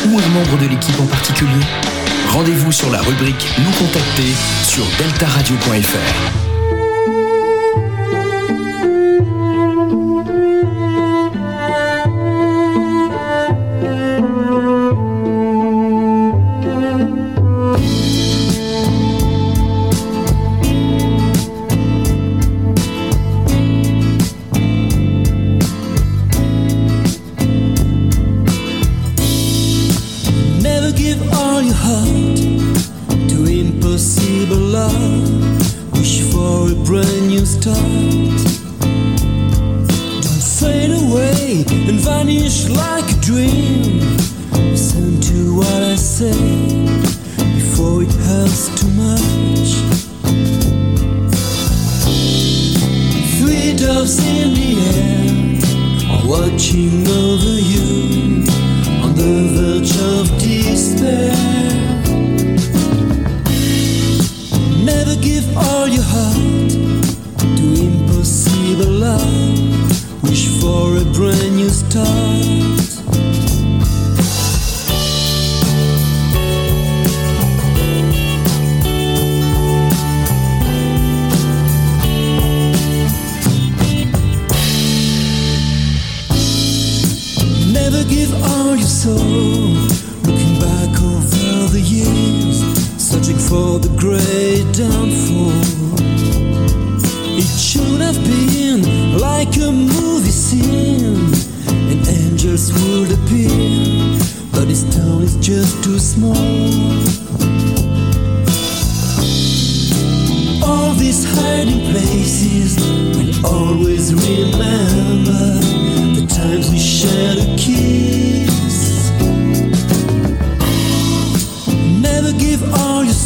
ou un membre de l'équipe en particulier Rendez-vous sur la rubrique Nous contacter sur deltaradio.fr.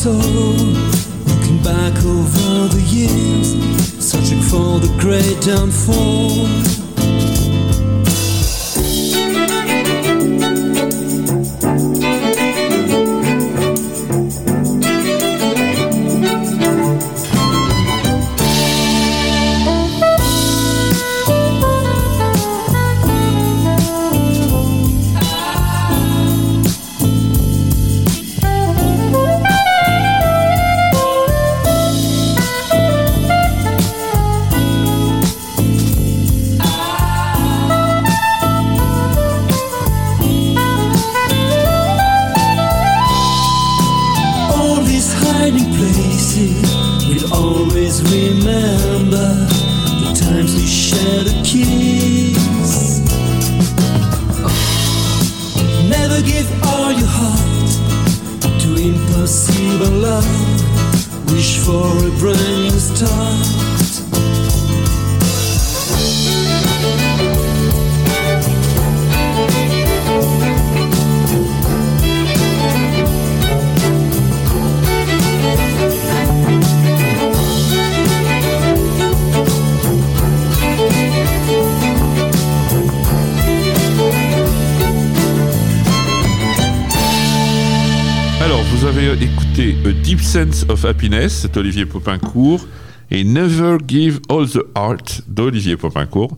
soul, looking back over the years, searching for the great downfall. Of Happiness d'Olivier Popincourt et Never Give All the Heart d'Olivier Popincourt.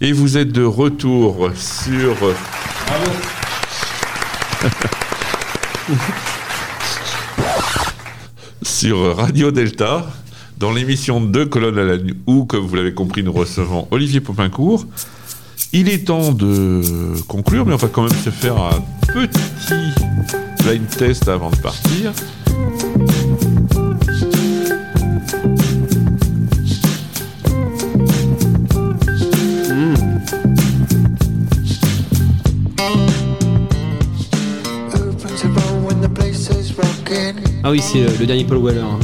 Et vous êtes de retour sur. (laughs) sur Radio Delta, dans l'émission Deux colonnes à la nuit, où, comme vous l'avez compris, nous recevons Olivier Popincourt. Il est temps de conclure, mais on va quand même se faire un petit blind test avant de partir. Ah oui, c'est euh, le dernier Paul Weller. hein.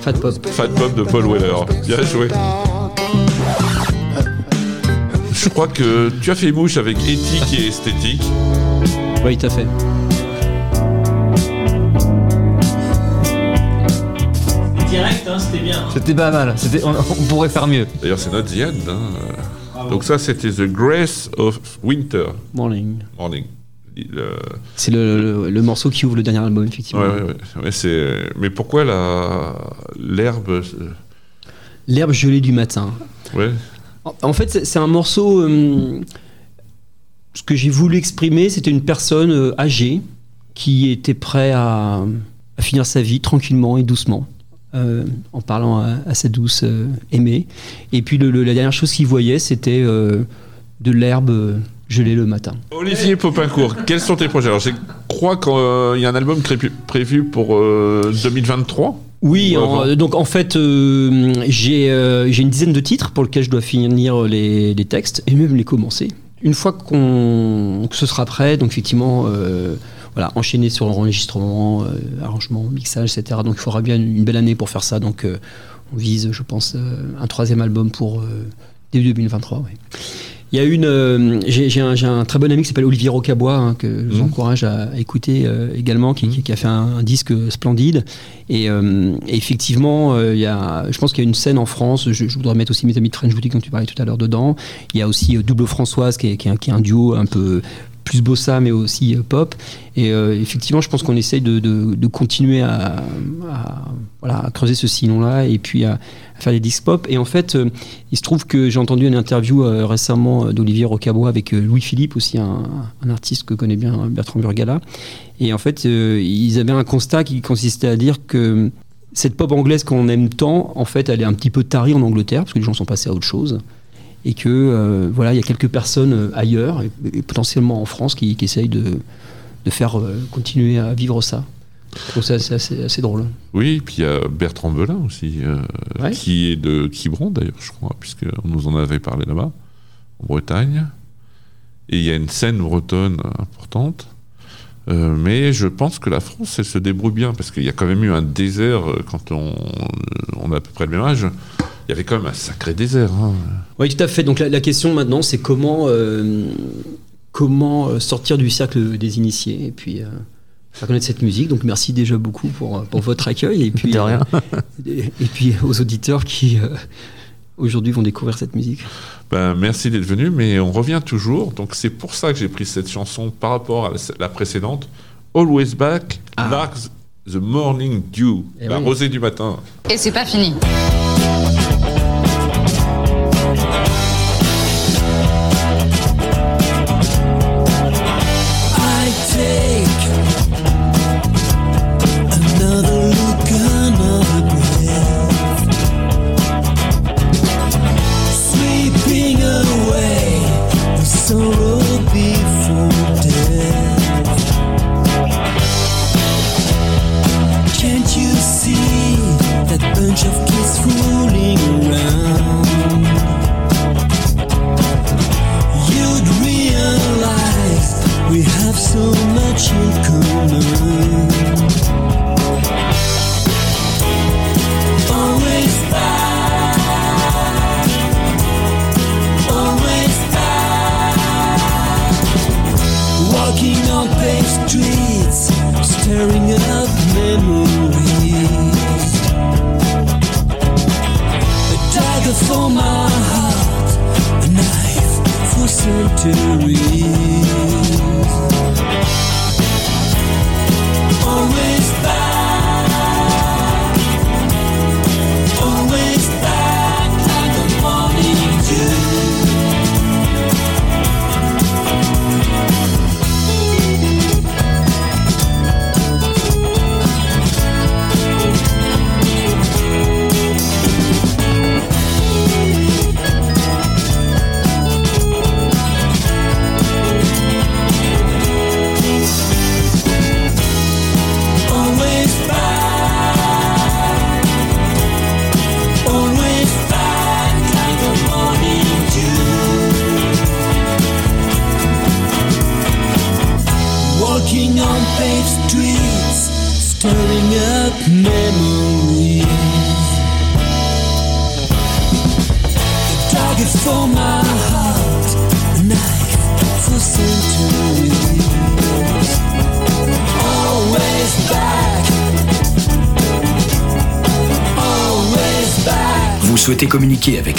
Fat Pop. Fat Pop de Paul Weller. Bien joué. Je crois que tu as fait mouche avec éthique et esthétique. Oui, tout à fait. Direct, hein, c'était bien. C'était pas mal. C'était, on, on pourrait faire mieux. D'ailleurs, c'est notre The End. hein. Donc ça, c'était The Grace of Winter Morning. Morning. C'est le, le- le morceau qui ouvre le dernier album, effectivement. Ouais, ouais, ouais. Ouais, c'est... Mais pourquoi la... l'herbe... euh, L'herbe gelée du matin. Ouais. En- En fait, c'est- un morceau. euh, ce que j'ai voulu exprimer, c'était une personne euh, âgée qui était prêt à, à finir sa vie tranquillement et doucement, en parlant à, à sa douce aimée. Et puis le- la dernière chose qu'il voyait, c'était de l'herbe euh, gelée le matin. Olivier Popincourt, quels sont tes projets? Alors, je crois qu'il y a un album prévu pour euh, 2023 Oui, Ou en- avant donc en fait, euh, j'ai euh, une dizaine de titres pour lesquels je dois finir les, les textes et même les commencer. Une fois qu'on que ce sera prêt, donc effectivement, euh, voilà, enchaîner sur l'enregistrement, euh, arrangement, mixage, etc. Donc il faudra bien une belle année pour faire ça. Donc euh, on vise, je pense, euh, un troisième album pour euh, début 2023. ouais. Il y a une, euh, j'ai un, j'ai un très bon ami qui s'appelle Olivier Rocabois hein, que je vous Mhm. encourage à écouter euh, également, qui, qui- qui a fait un, un disque splendide. Et, euh, et effectivement, euh, il y a, je pense qu'il y a une scène en France. Je, je voudrais mettre aussi mes amis de French Boutique dont tu parlais tout à l'heure dedans. Il y a aussi euh, Double Françoise qui est, qui est un- qui est un duo un peu plus bossa mais aussi euh, pop. Et euh, effectivement, je pense qu'on essaye de, continuer à, creuser ce sillon-là et puis à, faire des disques pop. Et en fait, euh, il se trouve que j'ai entendu une interview récemment d'Olivier Rocabois avec euh, Louis Philippe, aussi un, artiste que connaît bien Bertrand Burgala. Et en fait, ils avaient un constat qui consistait à dire que cette pop anglaise qu'on aime tant, en fait, elle est un petit peu tarie en Angleterre, parce que les gens sont passés à autre chose. Et que, euh, voilà, il y a quelques personnes euh, ailleurs, et, et potentiellement en France, qui, qui essayent de, de faire euh, continuer à vivre ça. Donc ça, c'est assez, assez drôle. Oui, puis il y a Bertrand Belin aussi, euh, Ouais. qui est de Quiberon d'ailleurs, je crois, puisqu'on nous en avait parlé là-bas. en Bretagne. Et il y a une scène bretonne importante. Euh, mais je pense que la France, elle se débrouille bien, parce qu'il y a quand même eu un désert quand on, on a à peu près le même âge. Il y avait quand même un sacré désert. hein. Oui, tout à fait. Donc la, la question maintenant, c'est comment, euh, comment euh, sortir du cercle des initiés et puis euh, faire connaître cette musique. Donc merci déjà beaucoup pour, pour votre accueil et puis, De rien. et, et puis aux auditeurs qui euh, aujourd'hui vont découvrir cette musique. Ben, merci d'être venu, mais on revient toujours. Donc c'est pour ça que j'ai pris cette chanson par rapport à la, la précédente. Always Back, Ah. Like the Morning Dew, Eh la oui. rosée du matin. Et c'est pas fini.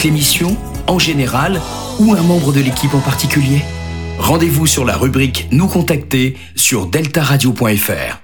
L'émission, en général, ou un membre de l'équipe en particulier Rendez-vous sur la rubrique Nous contacter sur deltaradio.fr.